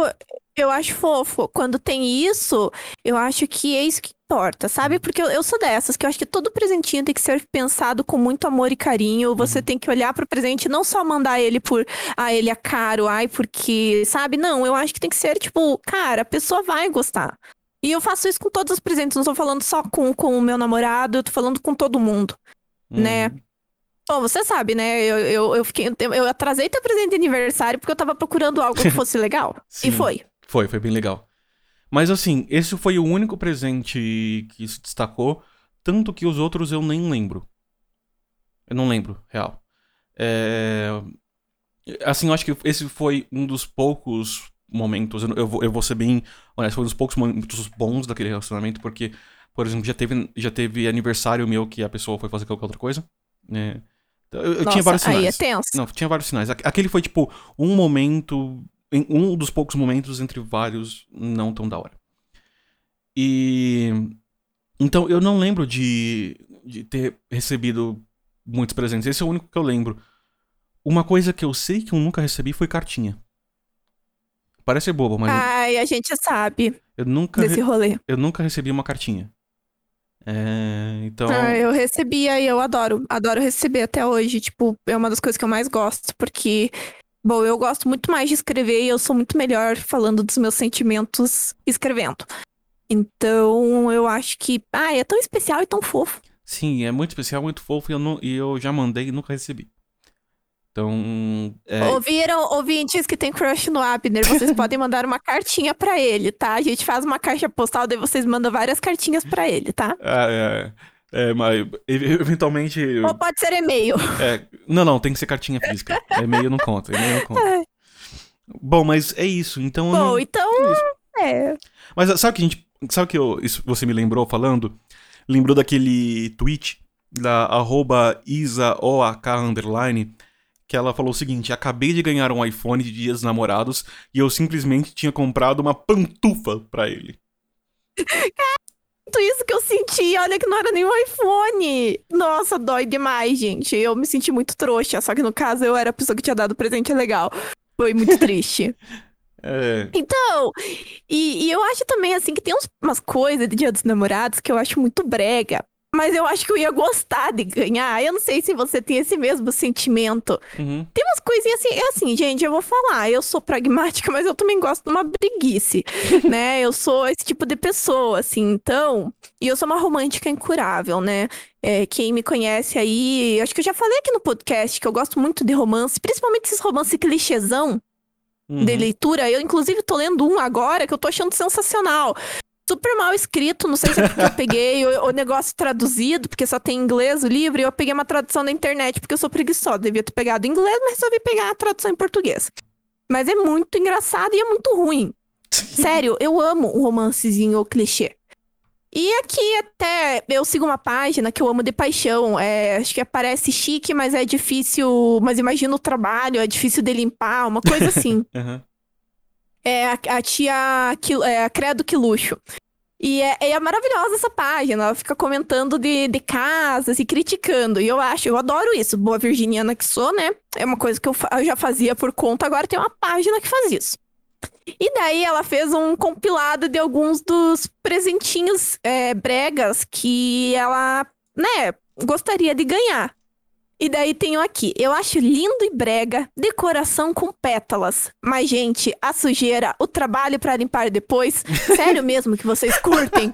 eu acho fofo. Quando tem isso, eu acho que é isso que importa, Uhum. sabe? Porque eu, eu sou dessas, que eu acho que todo presentinho tem que ser pensado com muito amor e carinho. Você Uhum. tem que olhar pro presente e não só mandar ele por, ah, ele é caro, ai, porque, sabe? Não, eu acho que tem que ser, tipo, cara, a pessoa vai gostar. E eu faço isso com todos os presentes, não tô falando só com, com o meu namorado, eu tô falando com todo mundo. né? Bom, você sabe, né? Eu, eu, eu, fiquei, eu atrasei teu presente de aniversário porque eu tava procurando algo que fosse legal. Sim. E foi. Foi, foi bem legal. Mas assim, esse foi o único presente que se destacou, tanto que os outros eu nem lembro. Eu não lembro, real. É... Assim, eu acho que esse foi um dos poucos momentos, eu, eu, vou, eu vou ser bem honesto, foi um dos poucos momentos bons daquele relacionamento, porque, por exemplo, já teve, já teve aniversário meu que a pessoa foi fazer qualquer outra coisa. né? Eu, eu Nossa, tinha vários aí é sinais. tenso. Não, tinha vários sinais. Aqu- Aquele foi, tipo, um momento. Um dos poucos momentos entre vários não tão da hora. E. Então, eu não lembro de, de ter recebido muitos presentes. Esse é o único que eu lembro. Uma coisa que eu sei que eu nunca recebi foi cartinha. Parece bobo, mas eu- Ai, a gente sabe eu, nunca desse re- rolê. eu nunca recebi uma cartinha. É, então. Ah, eu recebia e eu adoro. Adoro receber até hoje. Tipo, é uma das coisas que eu mais gosto, porque. Bom, eu gosto muito mais de escrever e eu sou muito melhor falando dos meus sentimentos escrevendo. Então, eu acho que. Ah, é tão especial e tão fofo. Sim, é muito especial, muito fofo e eu, não- e eu já mandei e nunca recebi. Então. é, Ouviram ouvintes que tem crush no Abner? Vocês podem mandar uma cartinha pra ele, tá? A gente faz uma caixa postal, daí vocês mandam várias cartinhas pra ele, tá? Ah, é, é, mas eventualmente. Ou pode ser e-mail. é, não, não, tem que ser cartinha física. E-mail não conta, e-mail não conta. É. Bom, mas é isso, então. Bom, não- então. isso. É. Mas sabe o que a gente. Sabe o que eu, isso você me lembrou falando? Lembrou daquele tweet da arroba IsaOAK underline, que ela falou o seguinte: acabei de ganhar um iPhone de dias dos namorados e eu simplesmente tinha comprado uma pantufa pra ele. Tudo isso que eu senti, olha que não era nem um iPhone. Nossa, dói demais, gente. Eu me senti muito trouxa, só que no caso eu era a pessoa que tinha dado presente legal. Foi muito triste. É. Então, e, e eu acho também, assim, que tem uns- umas coisas de Dia dos Namorados que eu acho muito brega. Mas eu acho que eu ia gostar de ganhar. Eu não sei se você tem esse mesmo sentimento. Uhum. Tem umas coisinhas assim, é assim, gente, eu vou falar, eu sou pragmática, mas eu também gosto de uma preguice, né? Eu sou esse tipo de pessoa, assim, então. E eu sou uma romântica incurável, né? É, quem me conhece aí, acho que eu já falei aqui no podcast que eu gosto muito de romance, principalmente esses romances clichêzão Uhum. de leitura. Eu, inclusive, tô lendo um agora que eu tô achando sensacional. Super mal escrito, não sei se é porque eu peguei o, o negócio traduzido, porque só tem em inglês o livro, e eu peguei uma tradução da internet, porque eu sou preguiçosa. Devia ter pegado em inglês, mas resolvi pegar a tradução em português. Mas é muito engraçado e é muito ruim. Sério, eu amo um romancezinho clichê. E aqui até eu sigo uma página que eu amo de paixão. É, acho que parece chique, mas é difícil. Mas imagina o trabalho, é difícil de limpar, uma coisa assim. Uhum. É a, a tia Qui- é, Credo Que Luxo. E é, é maravilhosa essa página. Ela fica comentando de, de casas e criticando. E eu acho, eu adoro isso. Boa virginiana que sou, né? É uma coisa que eu, eu já fazia por conta, agora tem uma página que faz isso. E daí ela fez um compilado de alguns dos presentinhos é, bregas que ela, né, gostaria de ganhar. E daí tenho aqui, eu acho lindo e brega, decoração com pétalas. Mas, gente, a sujeira, o trabalho pra limpar depois, sério mesmo que vocês curtem?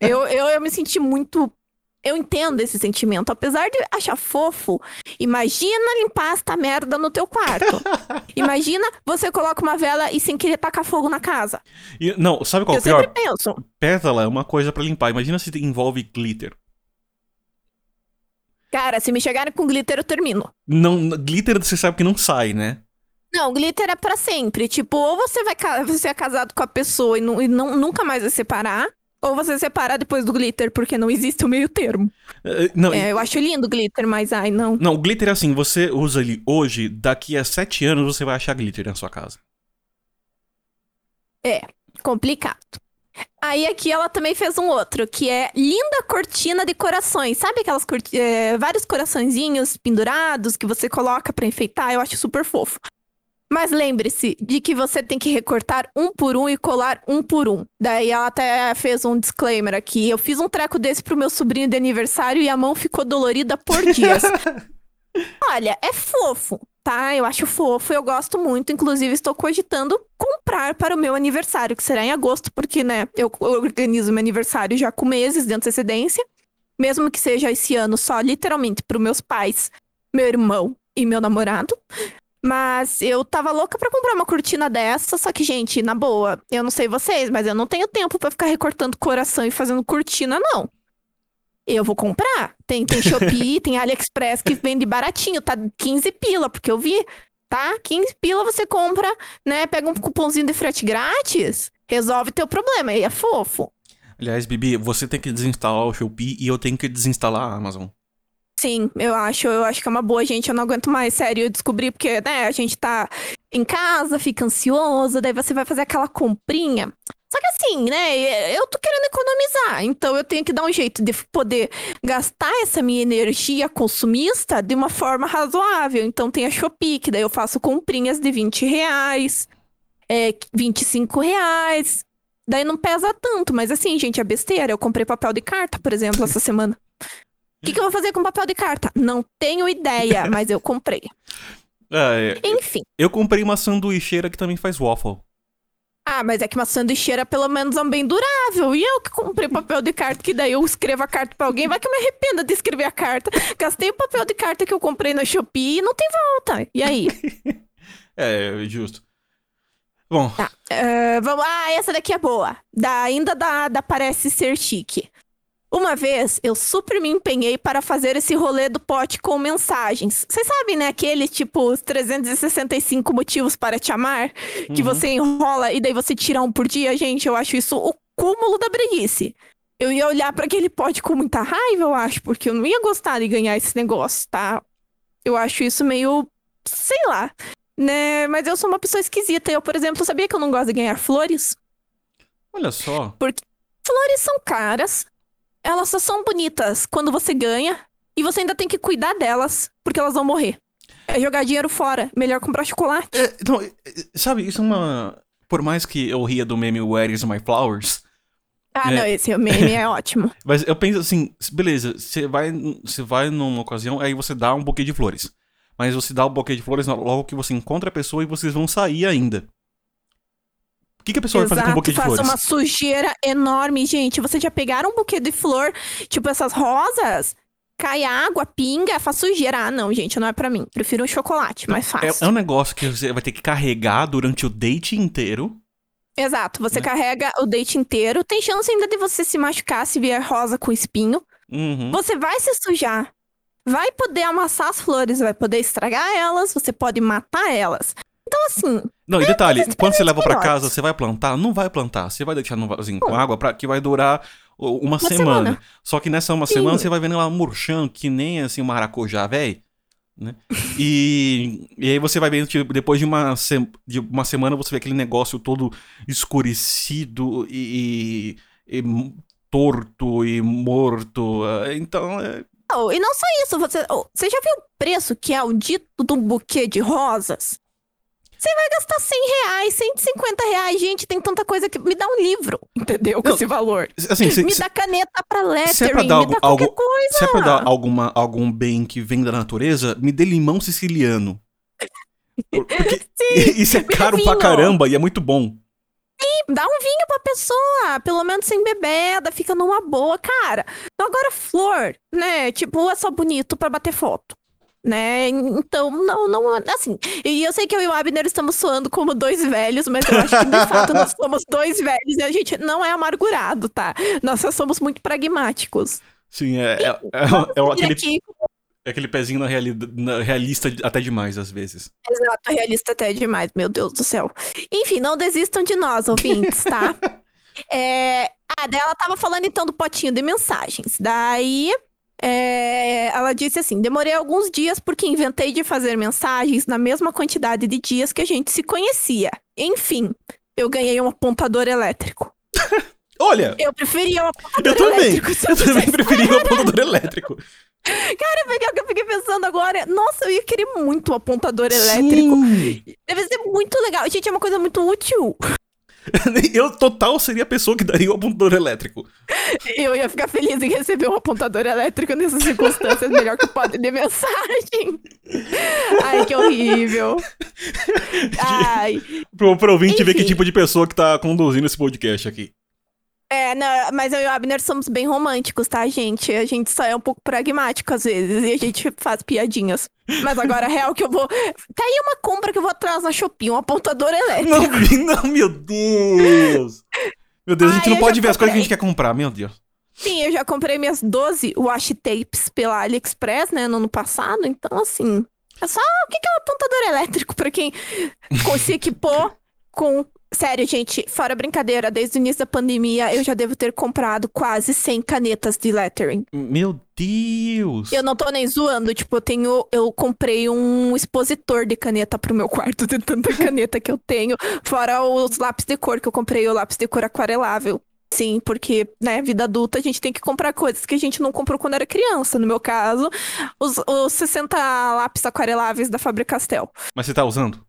Eu, eu, eu me senti muito Eu entendo esse sentimento. Apesar de achar fofo, imagina limpar esta merda no teu quarto. imagina você coloca uma vela e sem querer tacar fogo na casa. E- não, sabe qual é eu o pior? sempre penso. Pétala é uma coisa pra limpar. Imagina se envolve glitter. Cara, se me chegarem com glitter, eu termino. Não, glitter você sabe que não sai, né? Não, glitter é pra sempre. Tipo, ou você vai você é casado com a pessoa e, nu- e não- nunca mais vai separar, ou você separa depois do glitter, porque não existe o meio termo. É, Não, É, eu acho lindo glitter, mas ai, não. não, glitter é assim, você usa ele hoje, daqui a sete anos você vai achar glitter na sua casa. Complicado. Aí aqui ela também fez um outro, que é linda cortina de corações. Sabe aquelas corti- é, vários coraçõezinhos pendurados que você coloca pra enfeitar? Eu acho super fofo. Mas lembre-se de que você tem que recortar um por um e colar um por um. Daí ela até fez um disclaimer aqui. Eu fiz um treco desse pro meu sobrinho de aniversário e a mão ficou dolorida por dias. Olha, é fofo, tá? Eu acho fofo, eu gosto muito. Inclusive, estou cogitando comprar para o meu aniversário, que será em agosto, porque, né, eu organizo meu aniversário já com meses de antecedência. Mesmo que seja esse ano só, literalmente, para os meus pais, meu irmão e meu namorado. Mas eu tava louca pra comprar uma cortina dessa, só que, gente, na boa, eu não sei vocês, mas eu não tenho tempo pra ficar recortando coração e fazendo cortina, não. Eu vou comprar. Tem, tem Shopee, tem AliExpress que vende baratinho, tá 15 pila, porque eu vi, tá? 15 pila você compra, né? Pega um cupomzinho de frete grátis, resolve teu problema, e é fofo. Aliás, Bibi, você tem que desinstalar o Shopee e eu tenho que desinstalar a Amazon. Sim, eu acho, eu acho que é uma boa, gente. Eu não aguento mais, sério, eu descobri, porque, né, a gente tá em casa, fica ansioso, daí você vai fazer aquela comprinha. Só que assim, né, eu tô querendo economizar, então eu tenho que dar um jeito de poder gastar essa minha energia consumista de uma forma razoável. Então tem a Shopee, que daí eu faço comprinhas de 20 reais, é, 25 reais. Daí não pesa tanto, mas assim, gente, é besteira. Eu comprei papel de carta, por exemplo, essa semana. O que, que eu vou fazer com papel de carta? Não tenho ideia, mas eu comprei. É, Enfim. eu comprei uma sanduicheira que também faz waffle. Ah, mas é que uma sanduicheira pelo menos é um bem durável. E eu que comprei papel de carta, que daí eu escrevo a carta pra alguém, vai que eu me arrependa de escrever a carta. Gastei o papel de carta que eu comprei na Shopee e não tem volta. E aí? É, justo. Bom, Tá. eh, vamos. Ah, essa daqui é boa. Da, ainda da, da Parece Ser Chique. Uma vez eu super me empenhei para fazer esse rolê do pote com mensagens. Vocês sabem, né? Aquele tipo os 365 motivos para te amar, que Uhum. você enrola e daí você tira um por dia. Gente, eu acho isso o cúmulo da breguice. Eu ia olhar para aquele pote com muita raiva, eu acho, porque eu não ia gostar de ganhar esse negócio, tá? Eu acho isso meio. sei lá. Né? Mas eu sou uma pessoa esquisita. Eu, por exemplo, sabia que eu não gosto de ganhar flores? olha só. Flores são caras, elas só são bonitas quando você ganha e você ainda tem que cuidar delas porque elas vão morrer. É jogar dinheiro fora, melhor comprar chocolate. É, não, é, é, sabe, isso é uma. Por mais que eu ria do meme Where is my flowers, Ah, É. não, esse meme é ótimo. mas eu penso assim, beleza, você vai, você vai numa ocasião, aí você dá um buquê de flores. Mas você dá o buquê de flores logo que você encontra a pessoa e vocês vão sair ainda. O que, que a pessoa vai fazer com um buquê de flores? uma sujeira enorme, gente. Vocês já pegaram um buquê de flor, tipo essas rosas? Cai água, pinga, faz sujeira. Ah, não, gente, não é pra mim. Prefiro um chocolate, mais É, fácil. é um negócio que você vai ter que carregar durante o date inteiro. Exato, você Né? carrega o date inteiro. Tem chance ainda de você se machucar se vier rosa com espinho. Uhum. Você vai se sujar. Vai poder amassar as flores, vai poder estragar elas, você pode matar elas. Então, assim, Não, e detalhe, coisas quando você leva pra filhotes. casa, você vai plantar? Não vai plantar. Você vai deixar no vasinho com água pra, que vai durar o- uma, semana. semana. Só que nessa uma Sim. semana você vai vendo ela murchando, que nem assim um maracujá, velho. Né? E, e aí você vai vendo, tipo, depois de uma, se- de uma semana, você vê aquele negócio todo escurecido e, e- e torto e morto. Então, é, não, e não só isso, você, você já viu o preço que é o dito um buquê de rosas? Você vai gastar 100 reais, 150 reais, gente, tem tanta coisa que... Me dá um livro, entendeu? Com Não, esse valor. assim, se, me se- dá caneta pra lettering, se é pra dar me dá algo- qualquer algo- coisa. se é pra dar alguma, algum bem que vem da natureza, me dê limão siciliano. Por- Porque Sim, isso é caro pra caramba e é muito bom. Dá um vinho pra pessoa, pelo menos sem bebeda, fica numa boa, cara. Então agora flor, né? Tipo, é só bonito pra bater foto. Né? Então, não, não, assim. E eu sei que eu e o Abner estamos soando como dois velhos, mas eu acho que de fato nós somos dois velhos e a gente não é amargurado, tá? Nós só somos muito pragmáticos. Sim, é, é, é, é aquele, aqui... é aquele pezinho na, reali, na realista até demais, às vezes. Exato, realista até demais, meu Deus do céu. Enfim, não desistam de nós, ouvintes, tá? é, ah, daí ela tava falando então do potinho de mensagens. Daí é, ela disse assim: demorei alguns dias porque inventei de fazer mensagens na mesma quantidade de dias que a gente se conhecia. Enfim, eu ganhei um apontador elétrico. Olha! Eu preferia um apontador eu também, elétrico. Eu também preferia um apontador elétrico. Cara, eu fiquei pensando agora, nossa, eu ia querer muito um apontador elétrico. Sim. Deve ser muito legal. Gente, é uma coisa muito útil. Eu total seria a pessoa que daria o apontador elétrico. Eu ia ficar feliz em receber um apontador elétrico nessas circunstâncias, melhor que o poder de mensagem. Ai, que horrível. Ai. Pro, pro ouvinte Enfim. ver que tipo de pessoa que tá conduzindo esse podcast aqui. É, não, mas eu e o Abner somos bem românticos, tá, gente? A gente só é um pouco pragmático às vezes e a gente faz piadinhas. Mas agora, real que eu vou. Tá aí uma compra que eu vou atrás na Shopee, um apontador elétrico. Não, não, meu Deus! Meu Deus, Ai, a gente não pode ver comprei. as coisas que a gente quer comprar, meu Deus. Sim, eu já comprei minhas 12 washi tapes pela AliExpress, né, no ano passado. Então, assim. É só. O que é um apontador elétrico pra quem se equipou com Sério, gente, fora brincadeira, desde o início da pandemia eu já devo ter comprado quase 100 canetas de lettering. Meu Deus! Eu não tô nem zoando, tipo, eu tenho. Eu comprei um expositor de caneta pro meu quarto, de tanta caneta que eu tenho. Fora os lápis de cor, que eu comprei o lápis de cor aquarelável. Sim, porque, né, vida adulta, a gente tem que comprar coisas que a gente não comprou quando era criança. No meu caso, os, os 60 lápis aquareláveis da Faber Castell. Mas você tá usando?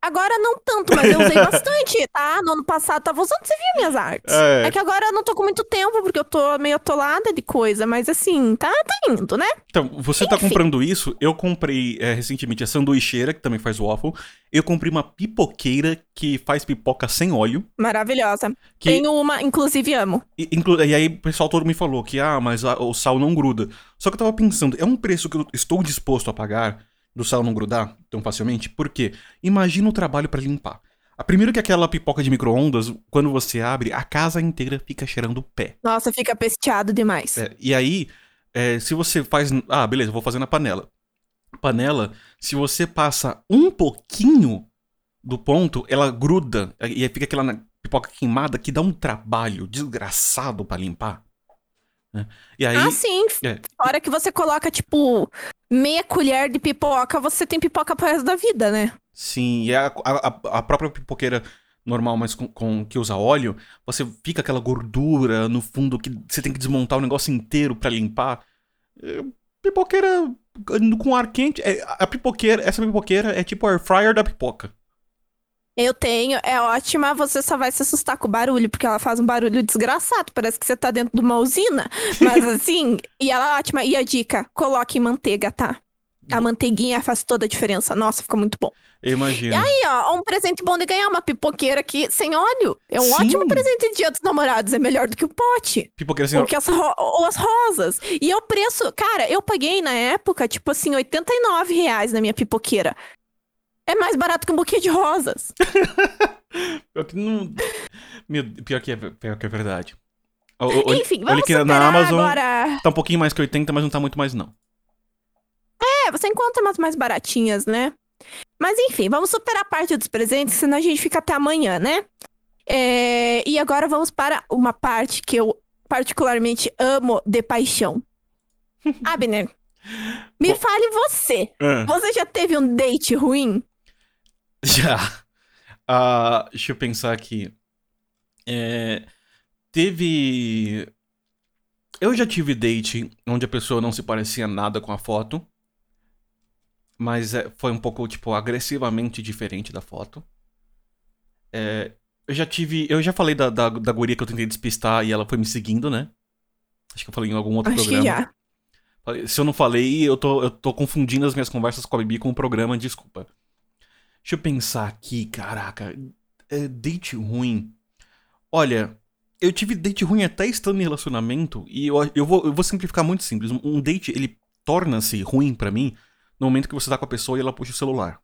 Agora não tanto, mas eu usei bastante, tá? No ano passado tava usando, você viu minhas artes. É. é que agora eu não tô com muito tempo, porque eu tô meio atolada de coisa, mas assim, tá, tá indo, né? Então, você tá Enfim. tá comprando isso, eu comprei é, recentemente a sanduicheira, que também faz waffle. Eu comprei uma pipoqueira que faz pipoca sem óleo. Maravilhosa. Que... Tenho uma, inclusive amo. E, inclu... e aí o pessoal todo me falou que, ah, mas a, o sal não gruda. Só que eu tava pensando, é um preço que eu estou disposto a pagar do sal não grudar tão facilmente? Porque imagina o trabalho para limpar. A primeiro que aquela pipoca de micro-ondas, quando você abre, a casa inteira fica cheirando o pé. Nossa, fica pesteado demais. É, e aí, é, se você faz. Ah, beleza, vou fazer na panela. Panela, se você passa um pouquinho do ponto, ela gruda. E aí fica aquela pipoca queimada que dá um trabalho desgraçado para limpar. Né? E aí, ah, sim. É. Hora que você coloca, tipo, meia colher de pipoca, você tem pipoca pro resto da vida, né? Sim, e a, a, a própria pipoqueira normal, mas com, com, que usa óleo, você fica aquela gordura no fundo que você tem que desmontar o negócio inteiro para limpar. É, pipoqueira com ar quente. É, a pipoqueira, essa pipoqueira é tipo air fryer da pipoca. Eu tenho, é ótima, você só vai se assustar com o barulho, porque ela faz um barulho desgraçado, parece que você tá dentro de uma usina. Mas assim, e ela é ótima. E a dica, coloque manteiga, tá? A manteiguinha faz toda a diferença. Nossa, fica muito bom. Eu imagino. E aí, ó, um presente bom de ganhar uma pipoqueira aqui sem óleo. É um Sim. ótimo presente de dia dos namorados. É melhor do que o pote. Pipoqueira sem óleo. Ro ou as rosas. E o preço, cara, eu paguei na época, tipo assim, 89 reais na minha pipoqueira. É mais barato que um buquê de rosas. pior que não. Meu, pior que é, pior que é verdade. O, Enfim, vamos olha na Amazon agora... tá um pouquinho mais que 80, mas não tá muito mais não. É, você encontra umas mais baratinhas, né? Mas enfim, vamos superar a parte dos presentes, senão a gente fica até amanhã, né? É... E agora vamos para uma parte que eu particularmente amo de paixão. Abner, me Bom... fale você. Uh. Você já teve um date ruim? Já. Uh, deixa eu pensar aqui. É, teve. Eu já tive date onde a pessoa não se parecia nada com a foto. Mas é, foi um pouco, tipo, agressivamente diferente da foto. É, eu já tive. Eu já falei da, da, da guria que eu tentei despistar e ela foi me seguindo, né? Acho que eu falei em algum outro Acho programa. Que já. Se eu não falei, eu tô, eu tô confundindo as minhas conversas com a Bibi com o programa, desculpa. Deixa eu pensar aqui, caraca. É, date ruim. Olha, eu tive date ruim até estando em relacionamento, e eu, eu, vou, eu vou simplificar muito simples. Um date, ele torna-se ruim para mim no momento que você tá com a pessoa e ela puxa o celular.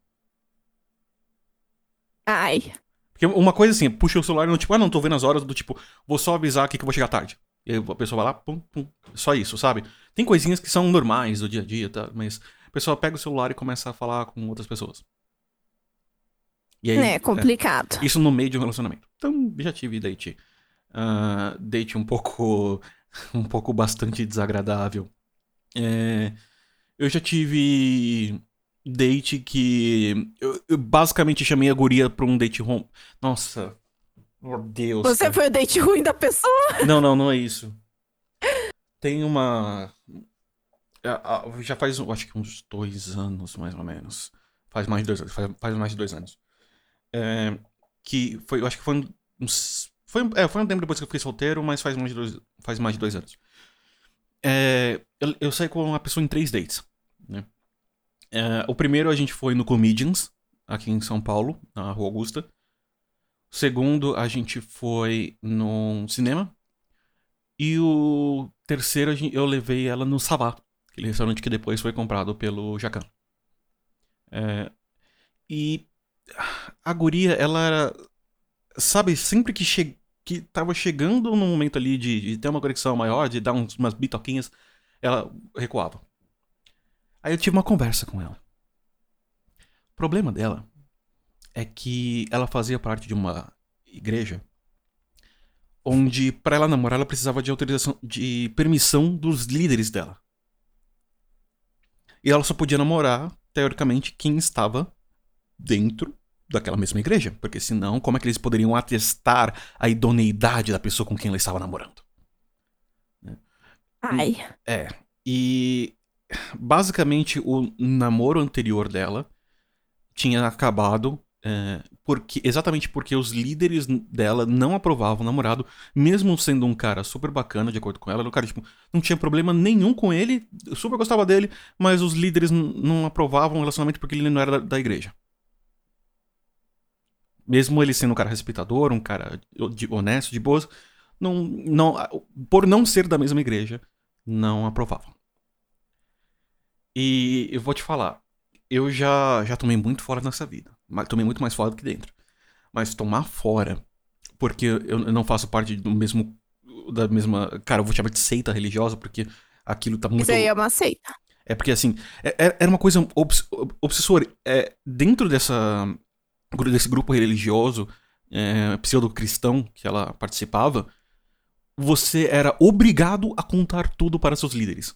Ai. Porque uma coisa assim, puxa o celular no tipo, ah, não, tô vendo as horas, do tipo, vou só avisar aqui que eu vou chegar tarde. E aí a pessoa vai lá, pum, pum, só isso, sabe? Tem coisinhas que são normais do dia a dia, tá? Mas a pessoa pega o celular e começa a falar com outras pessoas. E aí, é complicado. É, isso no meio de um relacionamento. Então, já tive date. Uh, date um pouco. um pouco bastante desagradável. É, eu já tive date que. Eu, eu, basicamente chamei a guria pra um date home. Nossa. Meu Deus. Você cara. foi o date ruim da pessoa? Não, não, não é isso. Tem uma. Já faz, acho que uns dois anos, mais ou menos. Faz mais de dois anos. Faz, faz mais de dois anos. É, que foi, eu acho que foi uns. Foi, é, foi um tempo depois que eu fiquei solteiro, mas faz mais de dois, faz mais de dois anos. É, eu, eu saí com uma pessoa em três dates. Né? É, o primeiro a gente foi no Comedians, aqui em São Paulo, na Rua Augusta. O segundo a gente foi no cinema. E o terceiro eu levei ela no Savá, aquele restaurante que depois foi comprado pelo Jacan. É, e a guria, ela era. Sabe, sempre que, che... que tava chegando no momento ali de, de ter uma conexão maior, de dar uns, umas bitoquinhas, ela recuava. Aí eu tive uma conversa com ela. O problema dela é que ela fazia parte de uma igreja onde para ela namorar ela precisava de autorização de permissão dos líderes dela. E ela só podia namorar teoricamente quem estava dentro daquela mesma igreja, porque senão como é que eles poderiam atestar a idoneidade da pessoa com quem ela estava namorando? Ai. É. E basicamente o namoro anterior dela tinha acabado é, porque exatamente porque os líderes dela não aprovavam o namorado, mesmo sendo um cara super bacana, de acordo com ela, o cara tipo, não tinha problema nenhum com ele, super gostava dele, mas os líderes não aprovavam o relacionamento porque ele não era da, da igreja. Mesmo ele sendo um cara respeitador, um cara de, honesto, de boas, não, não, por não ser da mesma igreja, não aprovavam. E eu vou te falar, eu já, já tomei muito fora nessa vida. Tomei muito mais fora do que dentro. Mas tomar fora, porque eu não faço parte do mesmo. Da mesma. Cara, eu vou chamar de seita religiosa, porque aquilo tá muito. Isso aí é uma seita. É porque assim, é, é, era uma coisa obs obsessora. É, dentro dessa, desse grupo religioso, é, pseudo-cristão que ela participava, você era obrigado a contar tudo para seus líderes.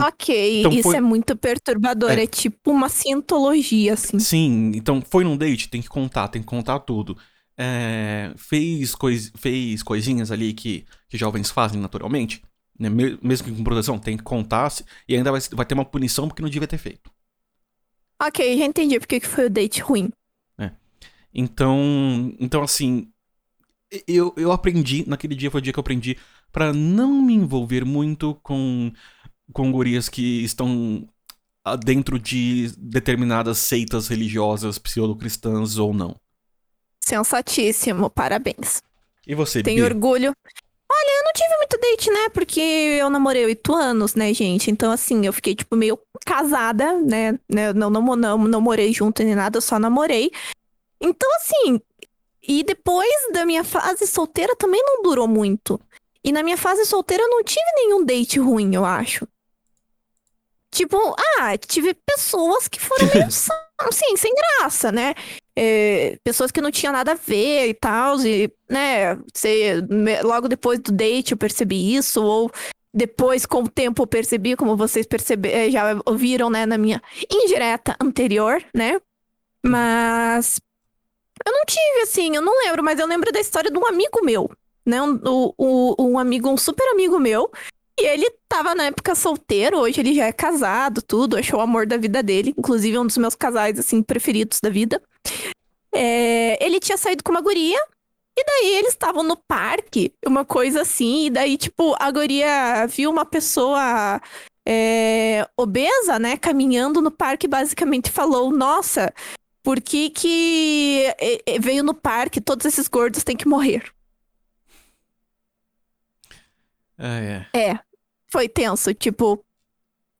Ok, então, isso foi... é muito perturbador. É... é... tipo uma cientologia, assim. Sim, então foi num date, tem que contar, tem que contar tudo. É... fez, cois... fez coisinhas ali que, que jovens fazem naturalmente, né? mesmo que com proteção, tem que contar e ainda vai, vai ter uma punição porque não devia ter feito. Ok, já entendi porque que foi o date ruim. É. Então, então assim, eu, eu aprendi, naquele dia foi o dia que eu aprendi para não me envolver muito com com gurias que estão ah, dentro de determinadas seitas religiosas pseudo-cristãs ou não. Sensatíssimo, parabéns. E você, Tenho orgulho. Olha, eu não tive muito date, né? Porque eu namorei oito anos, né, gente? Então, assim, eu fiquei, tipo, meio casada, né? né? Não, não, não, não morei junto nem nada, eu só namorei. Então, assim, e depois da minha fase solteira também não durou muito. E na minha fase solteira eu não tive nenhum date ruim, eu acho. Tipo, ah, tive pessoas que foram meio assim, sem graça, né? É, pessoas que não tinham nada a ver e tal, e, né, você, logo depois do date eu percebi isso, ou depois, com o tempo, eu percebi, como vocês perceberam, é, já ouviram, né, na minha indireta anterior, né? Mas eu não tive, assim, eu não lembro, mas eu lembro da história de um amigo meu, né? Um, um, um amigo, um super amigo meu, e ele tava na época solteiro, hoje ele já é casado, tudo, achou o amor da vida dele, inclusive é um dos meus casais, assim, preferidos da vida. É, ele tinha saído com uma guria, e daí eles estavam no parque, uma coisa assim, e daí, tipo, a guria viu uma pessoa é, obesa, né, caminhando no parque, basicamente falou: Nossa, Por que que veio no parque todos esses gordos têm que morrer? É, É, foi tenso, tipo.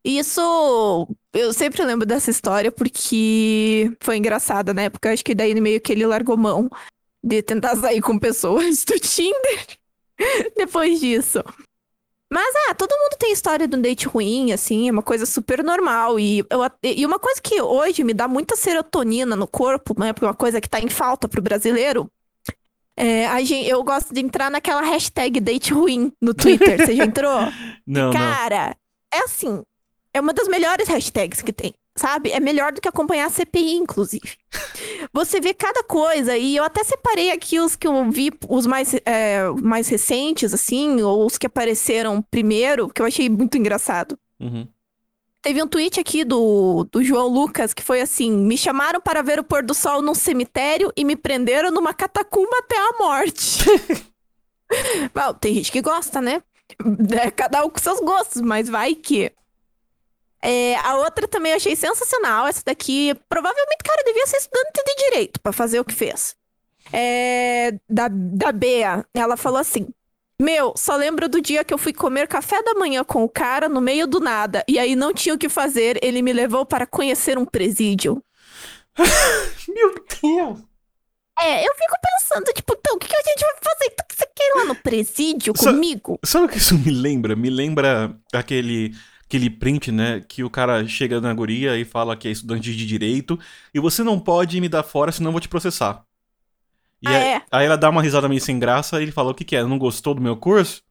Isso. Eu sempre lembro dessa história porque foi engraçada na época. Acho que daí meio que ele largou mão de tentar sair com pessoas do Tinder depois disso. Mas, ah, todo mundo tem história de um date ruim, assim, é uma coisa super normal. E, eu, e uma coisa que hoje me dá muita serotonina no corpo, né? Porque é uma coisa que tá em falta pro brasileiro. É, a gente, eu gosto de entrar naquela hashtag date ruim no Twitter. Você já entrou? Não, não. Cara, é assim. É uma das melhores hashtags que tem, sabe? É melhor do que acompanhar a CPI, inclusive. Você vê cada coisa, e eu até separei aqui os que eu vi, os mais, é, mais recentes, assim, ou os que apareceram primeiro, que eu achei muito engraçado. Uhum. Teve um tweet aqui do, do João Lucas que foi assim: Me chamaram para ver o pôr do sol num cemitério e me prenderam numa catacumba até a morte. Bom, tem gente que gosta, né? É, cada um com seus gostos, mas vai que. É, a outra também eu achei sensacional. Essa daqui, provavelmente, cara, devia ser estudante de direito para fazer o que fez. É, da, da Bea, ela falou assim: Meu, só lembro do dia que eu fui comer café da manhã com o cara no meio do nada, e aí não tinha o que fazer, ele me levou para conhecer um presídio. Meu Deus! É, eu fico pensando, tipo, então, o que, que a gente vai fazer? Então, você quer ir lá no presídio Sa- comigo? Sabe o que isso me lembra? Me lembra aquele, aquele print, né? Que o cara chega na guria e fala que é estudante de direito e você não pode me dar fora, senão eu vou te processar. E Ah, aí, é? aí ela dá uma risada meio sem graça e ele fala: O que, que é? Não gostou do meu curso?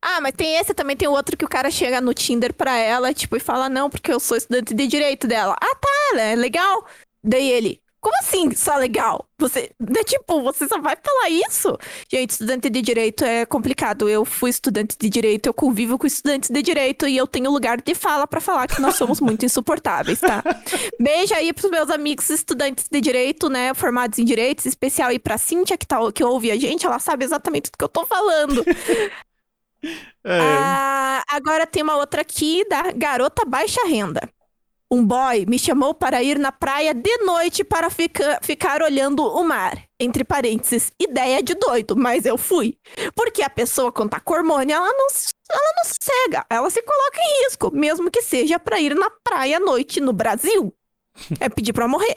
Ah, mas tem esse também, tem outro que o cara chega no Tinder pra ela, tipo, e fala, não, porque eu sou estudante de direito dela. Ah, tá, é legal. Daí ele, como assim, só legal? Você, é tipo, você só vai falar isso? Gente, estudante de direito é complicado. Eu fui estudante de direito, eu convivo com estudantes de direito e eu tenho lugar de fala pra falar que nós somos muito insuportáveis, tá? Beijo aí pros meus amigos estudantes de direito, né, formados em direitos, especial aí pra Cíntia, que, tá, que ouve a gente, ela sabe exatamente do que eu tô falando. É. Ah, agora tem uma outra aqui da garota baixa renda. Um boy me chamou para ir na praia de noite para fica- ficar olhando o mar. Entre parênteses, ideia de doido, mas eu fui. Porque a pessoa com hormônio, ela não, ela não sossega, ela se coloca em risco, mesmo que seja para ir na praia à noite no Brasil. É pedir pra morrer.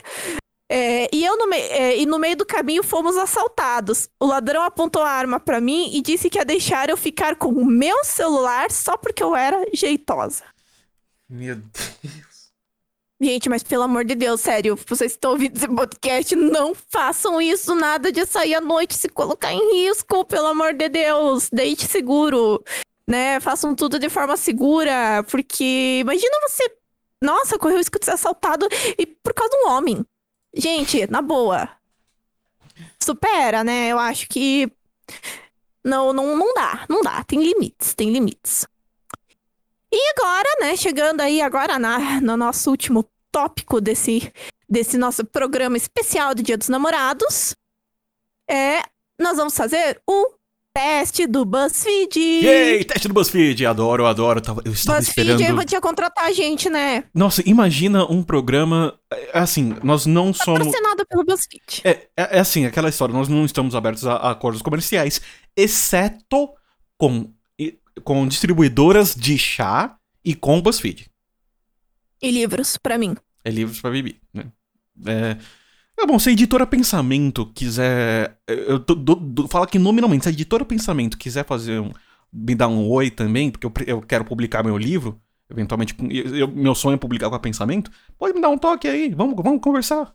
É, e, eu no me- é, e no meio do caminho fomos assaltados. O ladrão apontou a arma pra mim e disse que ia deixar eu ficar com o meu celular só porque eu era jeitosa. Meu Deus. Gente, mas pelo amor de Deus, sério, vocês estão ouvindo esse podcast, não façam isso, nada de sair à noite se colocar em risco, pelo amor de Deus. Deite seguro, né? Façam tudo de forma segura, porque imagina você, nossa, correu o risco de ser assaltado e por causa de um homem. Gente, na boa. Supera, né? Eu acho que não, não, não dá, não dá, tem limites, tem limites. E agora, né, chegando aí agora na, no nosso último tópico desse, desse nosso programa especial do Dia dos Namorados, é, nós vamos fazer o teste do BuzzFeed. Yay! Teste do BuzzFeed! Adoro, adoro. Eu estava BuzzFeed esperando. podia contratar a gente, né? Nossa, imagina um programa. é, Assim, nós não somos. Patrocinado pelo BuzzFeed. É, é, é assim, aquela história, nós não estamos abertos a, a acordos comerciais, exceto com, com distribuidoras de chá e com BuzzFeed. E livros, pra mim. É livros pra Bibi, né? É, é bom, se a editora Pensamento quiser. Eu tô- do- do- falo aqui nominalmente, se a editora Pensamento quiser fazer um. me dar um oi também, porque eu, eu quero publicar meu livro, eventualmente, eu- eu- meu sonho é publicar com a Pensamento, pode me dar um toque aí, vamos, vamos conversar.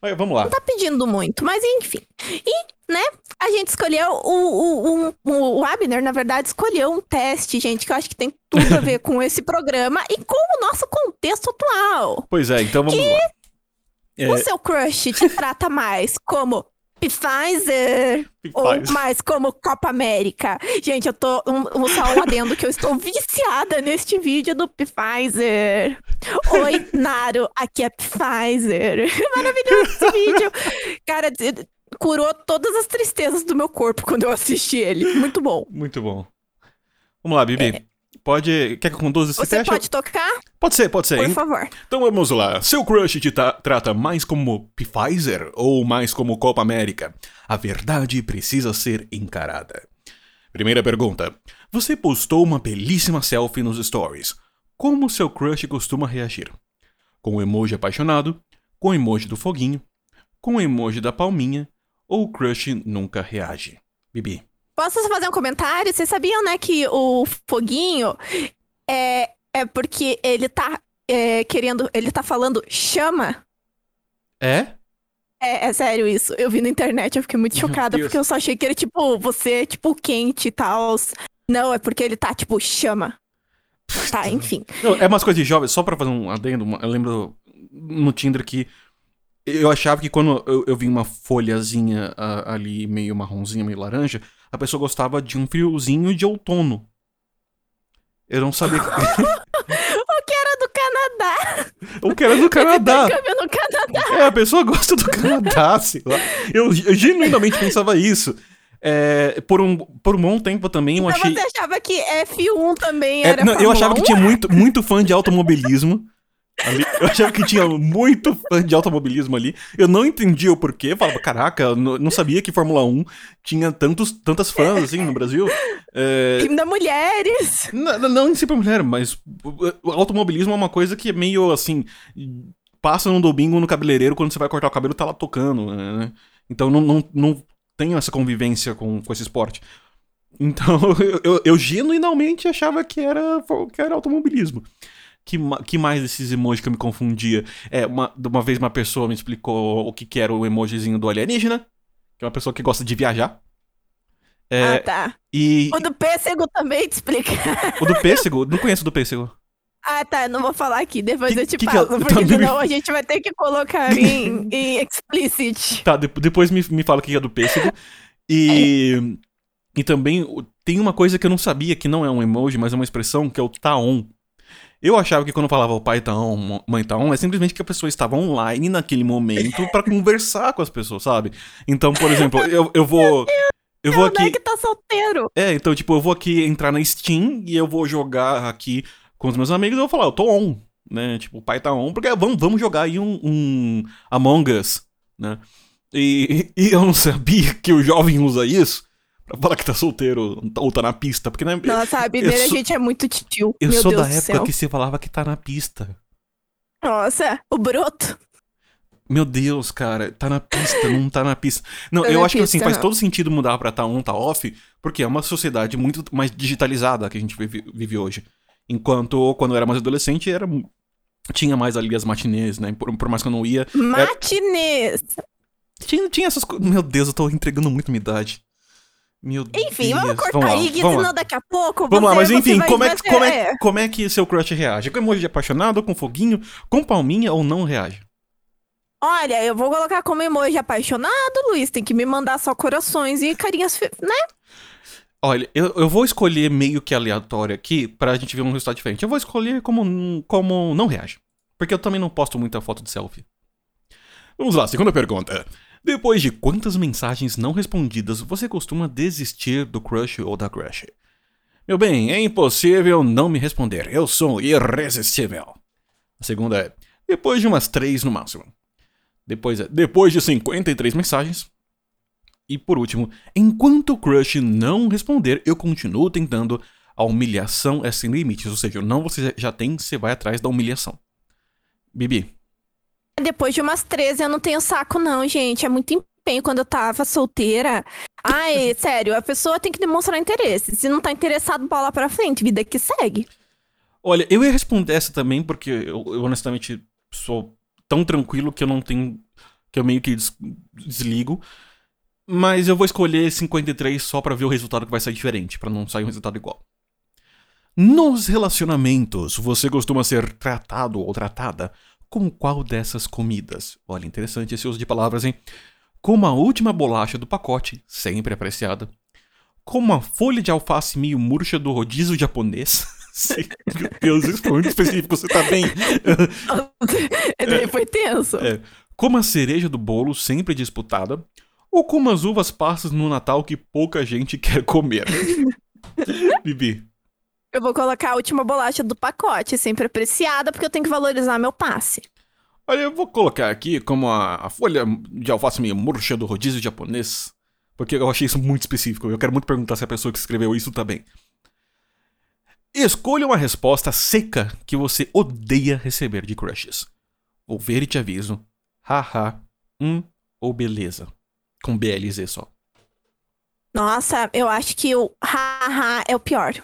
Mas vamos lá. tá pedindo muito, mas enfim. E, né, a gente escolheu o, o, o, o Abner, na verdade, escolheu um teste, gente, que eu acho que tem tudo a ver com esse programa e com o nosso contexto atual. Pois é, então vamos lá. É, O seu crush te trata mais como Pfizer ou mais como Copa América? Gente, eu tô. Um, um, só um adendo que eu estou viciada neste vídeo do Pfizer. Oi, Naro, aqui é Pfizer. Maravilhoso esse vídeo. Cara, curou todas as tristezas do meu corpo quando eu assisti ele. Muito bom. Muito bom. Vamos lá, Bibi. Pode. Quer que eu conduza esse É. Você teste? pode tocar? Pode ser, pode ser. Por hein? favor. Então vamos lá. Seu crush te ta- trata mais como Pfizer ou mais como Copa América? A verdade precisa ser encarada. Primeira pergunta. Você postou uma belíssima selfie nos stories. Como seu crush costuma reagir? Com o emoji apaixonado? Com o emoji do foguinho? Com o emoji da palminha? Ou o crush nunca reage? Bibi. Posso só fazer um comentário? Vocês sabiam, né, que o foguinho é, é porque ele tá é, querendo. Ele tá falando chama? É? É, é sério isso. Eu vi na internet, eu fiquei muito chocada, porque eu só achei que ele, tipo, você, tipo, quente e tal. Não, é porque ele tá, tipo, chama. Tá, enfim. Não, é umas coisas de jovem, só pra fazer um adendo, eu lembro no Tinder que eu achava que quando eu, eu vi uma folhazinha ah, ali, meio marronzinha, meio laranja, a pessoa gostava de um friozinho de outono. Eu não sabia. O que era do Canadá? o que era do Canadá. Intercâmbio no Canadá. É, a pessoa gosta do Canadá, sei lá. Eu, eu genuinamente pensava isso. É, por, um, por um bom tempo também eu Então achei. você achava que F1 também É, era não, eu achava que 1? tinha muito, muito fã de automobilismo. Ali. Eu achava que tinha muito fã de automobilismo ali. Eu não entendia o porquê. Eu falava, caraca, eu não sabia que Fórmula 1 tinha tantos, tantas fãs assim no Brasil. É, da mulheres. não, não- não em si pra mulher, mas o- automobilismo é uma coisa que é meio assim. Passa num domingo no cabeleireiro quando você vai cortar o cabelo tá lá tocando. né? Então não, não, não tenho essa convivência com, com esse esporte. Então eu, eu, eu genuinamente achava que era, que era automobilismo. Que, que mais desses emojis que eu me confundia? É, uma, uma vez uma pessoa me explicou o que, que era o emojizinho do alienígena, que é uma pessoa que gosta de viajar. É, Ah, tá. e O do pêssego também te explica. o do pêssego, não conheço o do pêssego. Ah, tá. Eu não vou falar aqui. Depois Que- eu te que que é- passo. porque me- senão a gente vai ter que colocar em, em explicit. Tá, de- depois me, me fala o que é do pêssego. E, e também tem uma coisa que eu não sabia, que não é um emoji, mas é uma expressão, que é o taon. Eu achava que quando falava o pai tá on, mo- mãe tá on, é simplesmente que a pessoa estava online naquele momento pra conversar com as pessoas, sabe? Então, por exemplo, eu, eu vou. Eu vou Não é aqui. que tá solteiro. É, então, tipo, eu vou aqui entrar na Steam e eu vou jogar aqui com os meus amigos e eu vou falar, eu tô on, né? Tipo, o pai tá on, porque vamos, vamos jogar aí um, um Among Us, né? E, e eu não sabia que o jovem usa isso pra falar que tá solteiro ou tá na pista, porque né, Nossa, a eu dele a sou- gente é muito tio. eu Meu sou Deus da época que você falava que tá na pista. Nossa, o broto. Meu Deus, cara, tá na pista, não tá na pista. Não, Tá eu acho que assim, pista, faz não. todo sentido mudar pra tá on, tá off, porque é uma sociedade muito mais digitalizada que a gente vive, vive hoje. Enquanto quando eu era mais adolescente, era tinha mais ali as matinês, né? Por, por mais que eu não ia. Matinês. Tinha, tinha essas coisas. Meu Deus, eu tô entregando muito minha idade. Meu Enfim, Deus. vamos cortar lá, aí, que vamos lá. senão daqui a pouco Vamos lá, você- mas você enfim, como, é, que- como, é, como é que seu crush reage? Com emoji de apaixonado, com foguinho, com palminha ou não reage? Olha, eu vou colocar como emoji apaixonado, Luiz. Tem que me mandar só corações e carinhas, né? Olha, eu, eu vou escolher meio que aleatório aqui pra gente ver um resultado diferente. Eu vou escolher como, como não reage. Porque eu também não posto muita foto de selfie. Vamos lá, segunda pergunta. Depois de quantas mensagens não respondidas você costuma desistir do crush ou da crush? Meu bem, é impossível não me responder. Eu sou irresistível. A segunda é, depois de umas três no máximo. Depois é, depois de 53 mensagens. E por último, enquanto o crush não responder, eu continuo tentando. A humilhação é sem limites. Ou seja, não você já tem, você vai atrás da humilhação. Bibi. Depois de umas 13, eu não tenho saco, não, gente. É muito empenho quando eu tava solteira. Ai, sério, a pessoa tem que demonstrar interesse. Se não tá interessado, bola pra frente, vida que segue. Olha, eu ia responder essa também, porque eu, eu honestamente sou tão tranquilo que eu não tenho. que eu meio que des- desligo. Mas eu vou escolher 53 só pra ver o resultado que vai sair diferente, pra não sair um resultado igual. Nos relacionamentos, você costuma ser tratado ou tratada com qual dessas comidas? Olha, interessante esse uso de palavras, hein? Como a última bolacha do pacote, sempre apreciada. Como a folha de alface meio murcha do rodízio japonês. Meu Deus, isso foi muito específico, você tá bem. Foi tenso. É. Como a cereja do bolo, sempre disputada. Ou como as uvas passas no Natal que pouca gente quer comer. Bibi. Eu vou colocar a última bolacha do pacote, sempre apreciada, porque eu tenho que valorizar meu passe. Olha, eu vou colocar aqui como a, a folha de alface meio murcha do rodízio japonês, porque eu achei isso muito específico. Eu quero muito perguntar se a pessoa que escreveu isso também. Escolha uma resposta seca que você odeia receber de crushes. Vou ver e te aviso. Haha. Hum ou beleza. Com BLZ só. Nossa, eu acho que o haha é o pior.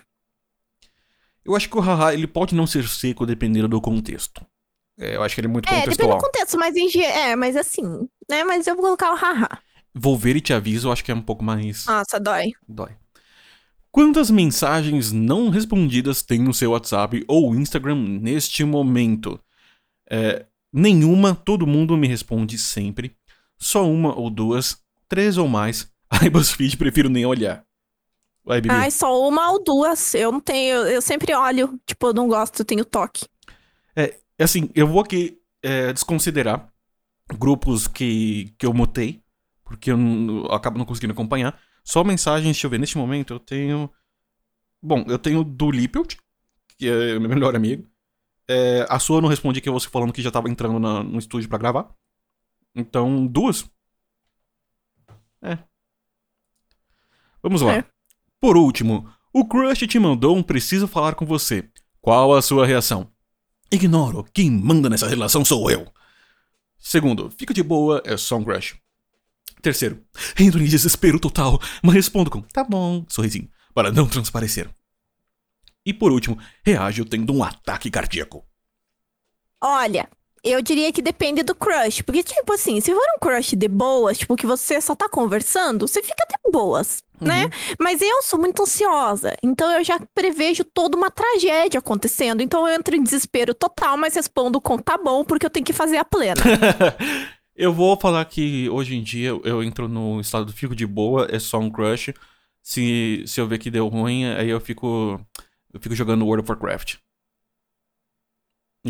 Eu acho que o haha ele pode não ser seco dependendo do contexto. É, eu acho que ele é muito É, depende contextual. do contexto, mas em é, mas assim, né? Mas eu vou colocar o haha. Vou ver e te aviso, eu acho que é um pouco mais. Nossa, dói. Dói. Quantas mensagens não respondidas tem no seu WhatsApp ou Instagram neste momento? É, nenhuma, todo mundo me responde sempre. Só uma ou duas, três ou mais. Ai, BuzzFeed, prefiro nem olhar. Vai, Bibi. Ai, só uma ou duas. Eu não tenho, eu sempre olho. Tipo, eu não gosto, eu tenho toque. É assim, eu vou aqui é, desconsiderar grupos que, que eu mutei, porque eu, não- eu acabo não conseguindo acompanhar. Só mensagens, deixa eu ver, neste momento eu tenho. Bom, eu tenho do Lippelt, que é meu melhor amigo. É, a sua eu não respondi, que é você falando que já tava entrando na- no estúdio pra gravar. Então, duas. É. Vamos lá. É. Por último, o crush te mandou um preciso falar com você. Qual a sua reação? Ignoro, quem manda nessa relação sou eu. Segundo, fica de boa, é só um crush. Terceiro, entro em desespero total, mas respondo com tá bom, sorrisinho, para não transparecer. E por último, reajo tendo um ataque cardíaco. Olha, eu diria que depende do crush. Porque, tipo assim, se for um crush de boas, tipo, que você só tá conversando, você fica de boas, né? Mas eu sou muito ansiosa. Então eu já prevejo toda uma tragédia acontecendo. Então eu entro em desespero total, mas respondo com tá bom, porque eu tenho que fazer a plena. eu vou falar que hoje em dia eu entro no estado do fico de boa, é só um crush. Se, se eu ver que deu ruim, aí eu fico. Eu fico jogando World of Warcraft.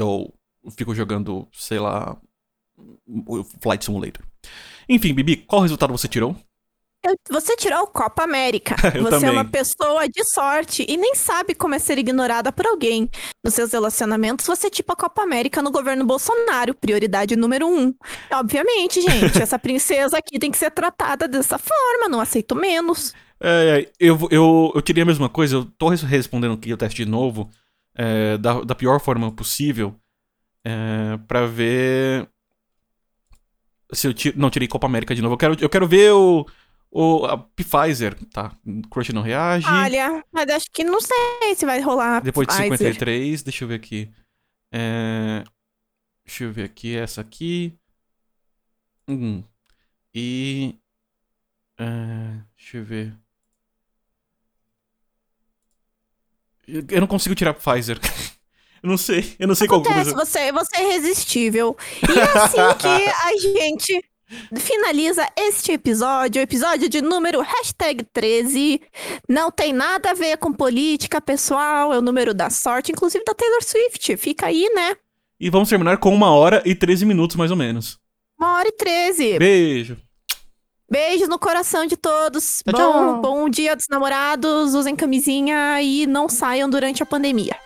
Ou fico jogando, sei lá. o Flight Simulator. Enfim, Bibi, qual resultado você tirou? Você tirou o Copa América. Você também. é uma pessoa de sorte e nem sabe como é ser ignorada por alguém. Nos seus relacionamentos, você é tipo a Copa América no governo Bolsonaro, prioridade número um. Obviamente, gente, essa princesa aqui tem que ser tratada dessa forma, não aceito menos. É, é, eu, eu, eu tirei a mesma coisa, eu tô res- respondendo aqui o teste de novo, é, da, da pior forma possível, é, pra ver se eu tiro, não tirei Copa América de novo. Eu quero, eu quero ver o, o a Pfizer, tá? Crush não reage. Olha, mas acho que não sei se vai rolar. Depois de Pfizer. 53, deixa eu ver aqui. É, deixa eu ver aqui, essa aqui. Hum. E. é, deixa eu ver. Eu não consigo tirar Pfizer. Eu não sei. Eu não sei qual Acontece, coisa. você, você é irresistível. E é assim que a gente finaliza este episódio, o episódio de número hashtag 13. Não tem nada a ver com política, pessoal, é o número da sorte, inclusive da Taylor Swift. Fica aí, né? E vamos terminar com uma hora e 13 minutos, mais ou menos. Uma hora e 13. Beijo. Beijos no coração de todos. Tchau, bom, tchau. bom dia dos namorados, usem camisinha e não saiam durante a pandemia.